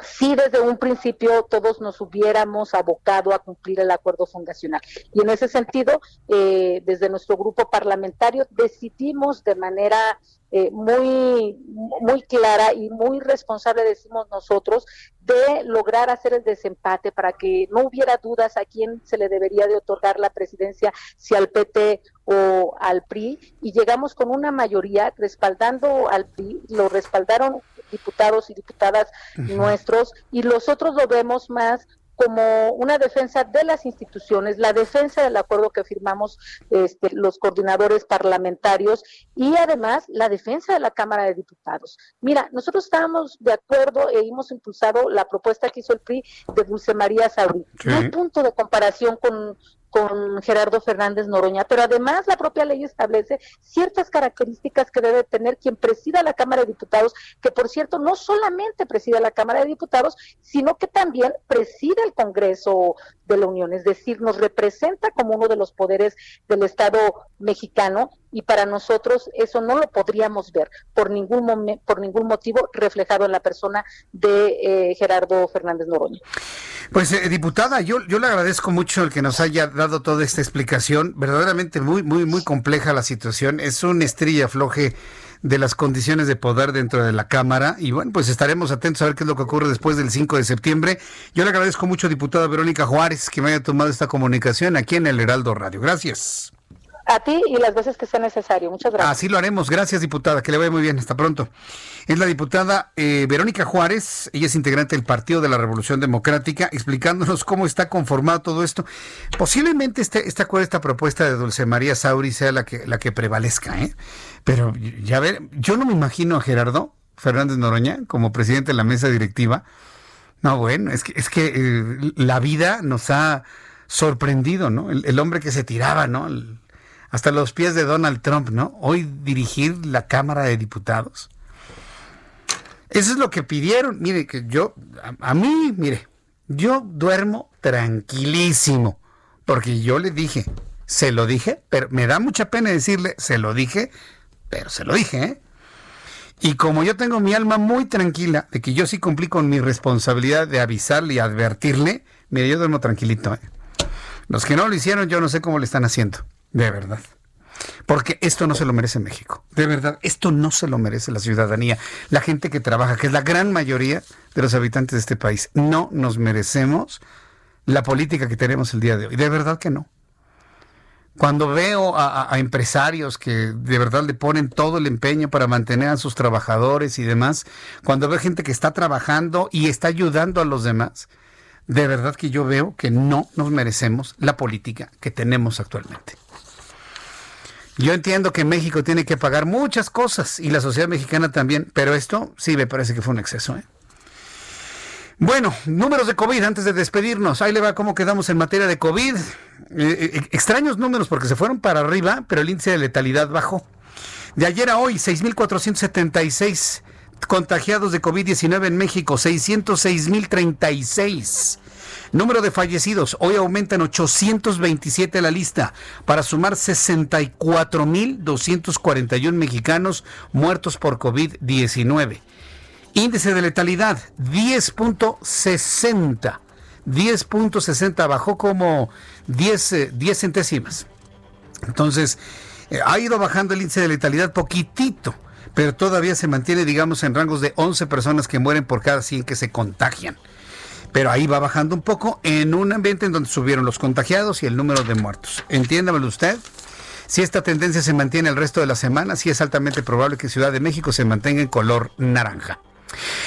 si desde un principio todos nos hubiéramos abocado a cumplir el acuerdo fundacional. Y en ese sentido, eh, desde nuestro grupo parlamentario decidimos de manera eh, muy, muy clara y muy responsable, decimos nosotros, de lograr hacer el desempate para que no hubiera dudas a quién se le debería de otorgar la presidencia, si al PT o al PRI, y llegamos con una mayoría respaldando al PRI, lo respaldaron diputados y diputadas nuestros, y los otros lo vemos más como una defensa de las instituciones, la defensa del acuerdo que firmamos este, los coordinadores parlamentarios y además la defensa de la Cámara de Diputados. Mira, nosotros estábamos de acuerdo e hemos impulsado la propuesta que hizo el PRI de Dulce María Sauri. No hay punto de comparación con, con Gerardo Fernández Noroña, pero además la propia ley establece ciertas características que debe tener quien presida la Cámara de Diputados, que por cierto no solamente preside la Cámara de Diputados, sino que también preside el Congreso de la Unión, es decir, nos representa como uno de los poderes del Estado mexicano y para nosotros eso no lo podríamos ver por ningún por ningún motivo reflejado en la persona de eh, Gerardo Fernández Noroña. Pues eh, diputada, yo yo le agradezco mucho el que nos haya dado toda esta explicación, verdaderamente muy muy muy compleja la situación, es un estrella floje de las condiciones de poder dentro de la Cámara. Y bueno, pues estaremos atentos a ver qué es lo que ocurre después del 5 de septiembre. Yo le agradezco mucho, diputada Verónica Juárez, que me haya tomado esta comunicación aquí en el Heraldo Radio. Gracias. A ti y las veces que sea necesario. Muchas gracias. Así lo haremos. Gracias, diputada. Que le vaya muy bien. Hasta pronto. Es la diputada eh, Verónica Juárez. Ella es integrante del Partido de la Revolución Democrática, explicándonos cómo está conformado todo esto. Posiblemente este, esta, esta propuesta de Dulce María Sauri sea la que, la que prevalezca, ¿eh? Pero ya ver, yo no me imagino a Gerardo Fernández Noroña como presidente de la mesa directiva. No, bueno, es que, es que eh, la vida nos ha sorprendido, ¿no? El, el hombre que se tiraba, ¿no? El, hasta los pies de Donald Trump, ¿no? Hoy dirigir la Cámara de Diputados. Eso es lo que pidieron. Mire, que yo, a, mí, mire, yo duermo tranquilísimo, porque yo le dije, se lo dije, pero me da mucha pena decirle, se lo dije, pero se lo dije, ¿eh? Y como yo tengo mi alma muy tranquila de que yo sí cumplí con mi responsabilidad de avisarle y advertirle, mire, yo duermo tranquilito. ¿eh? Los que no lo hicieron, yo no sé cómo le están haciendo. De verdad. Porque esto no se lo merece México. De verdad, esto no se lo merece la ciudadanía. La gente que trabaja, que es la gran mayoría de los habitantes de este país. No nos merecemos la política que tenemos el día de hoy. De verdad que no. Cuando veo a, a, empresarios que de verdad le ponen todo el empeño para mantener a sus trabajadores y demás, cuando veo gente que está trabajando y está ayudando a los demás, de verdad que yo veo que no nos merecemos la política que tenemos actualmente. Yo entiendo que México tiene que pagar muchas cosas y la sociedad mexicana también, pero esto sí me parece que fue un exceso. ¿eh? Bueno, números de COVID antes de despedirnos. Ahí le va cómo quedamos en materia de COVID. Eh, eh, extraños números porque se fueron para arriba, pero el índice de letalidad bajó. De ayer a hoy, 6.476 contagiados de COVID-19 en México, 606.036. Número de fallecidos, hoy aumenta en 827 la lista, para sumar 64.241 mexicanos muertos por COVID-19. Índice de letalidad, 10.60. 10.60 bajó como 10, 10 centésimas. Entonces, eh, ha ido bajando el índice de letalidad poquitito, pero todavía se mantiene, digamos, en rangos de 11 personas que mueren por cada 100 que se contagian pero ahí va bajando un poco en un ambiente en donde subieron los contagiados y el número de muertos. Entiéndamelo usted. Si esta tendencia se mantiene el resto de la semana, sí es altamente probable que Ciudad de México se mantenga en color naranja.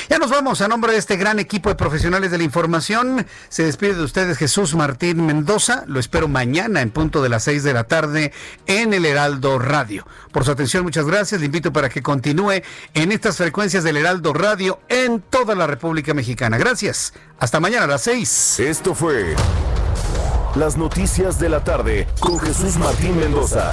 Ya nos vamos a nombre de este gran equipo de profesionales de la información. Se despide de ustedes Jesús Martín Mendoza. Lo espero mañana en punto de las seis de la tarde en el Heraldo Radio. Por su atención, muchas gracias. Le invito para que continúe en estas frecuencias del Heraldo Radio en toda la República Mexicana. Gracias. Hasta mañana a las seis. Esto fue las noticias de la tarde con Jesús Martín Mendoza.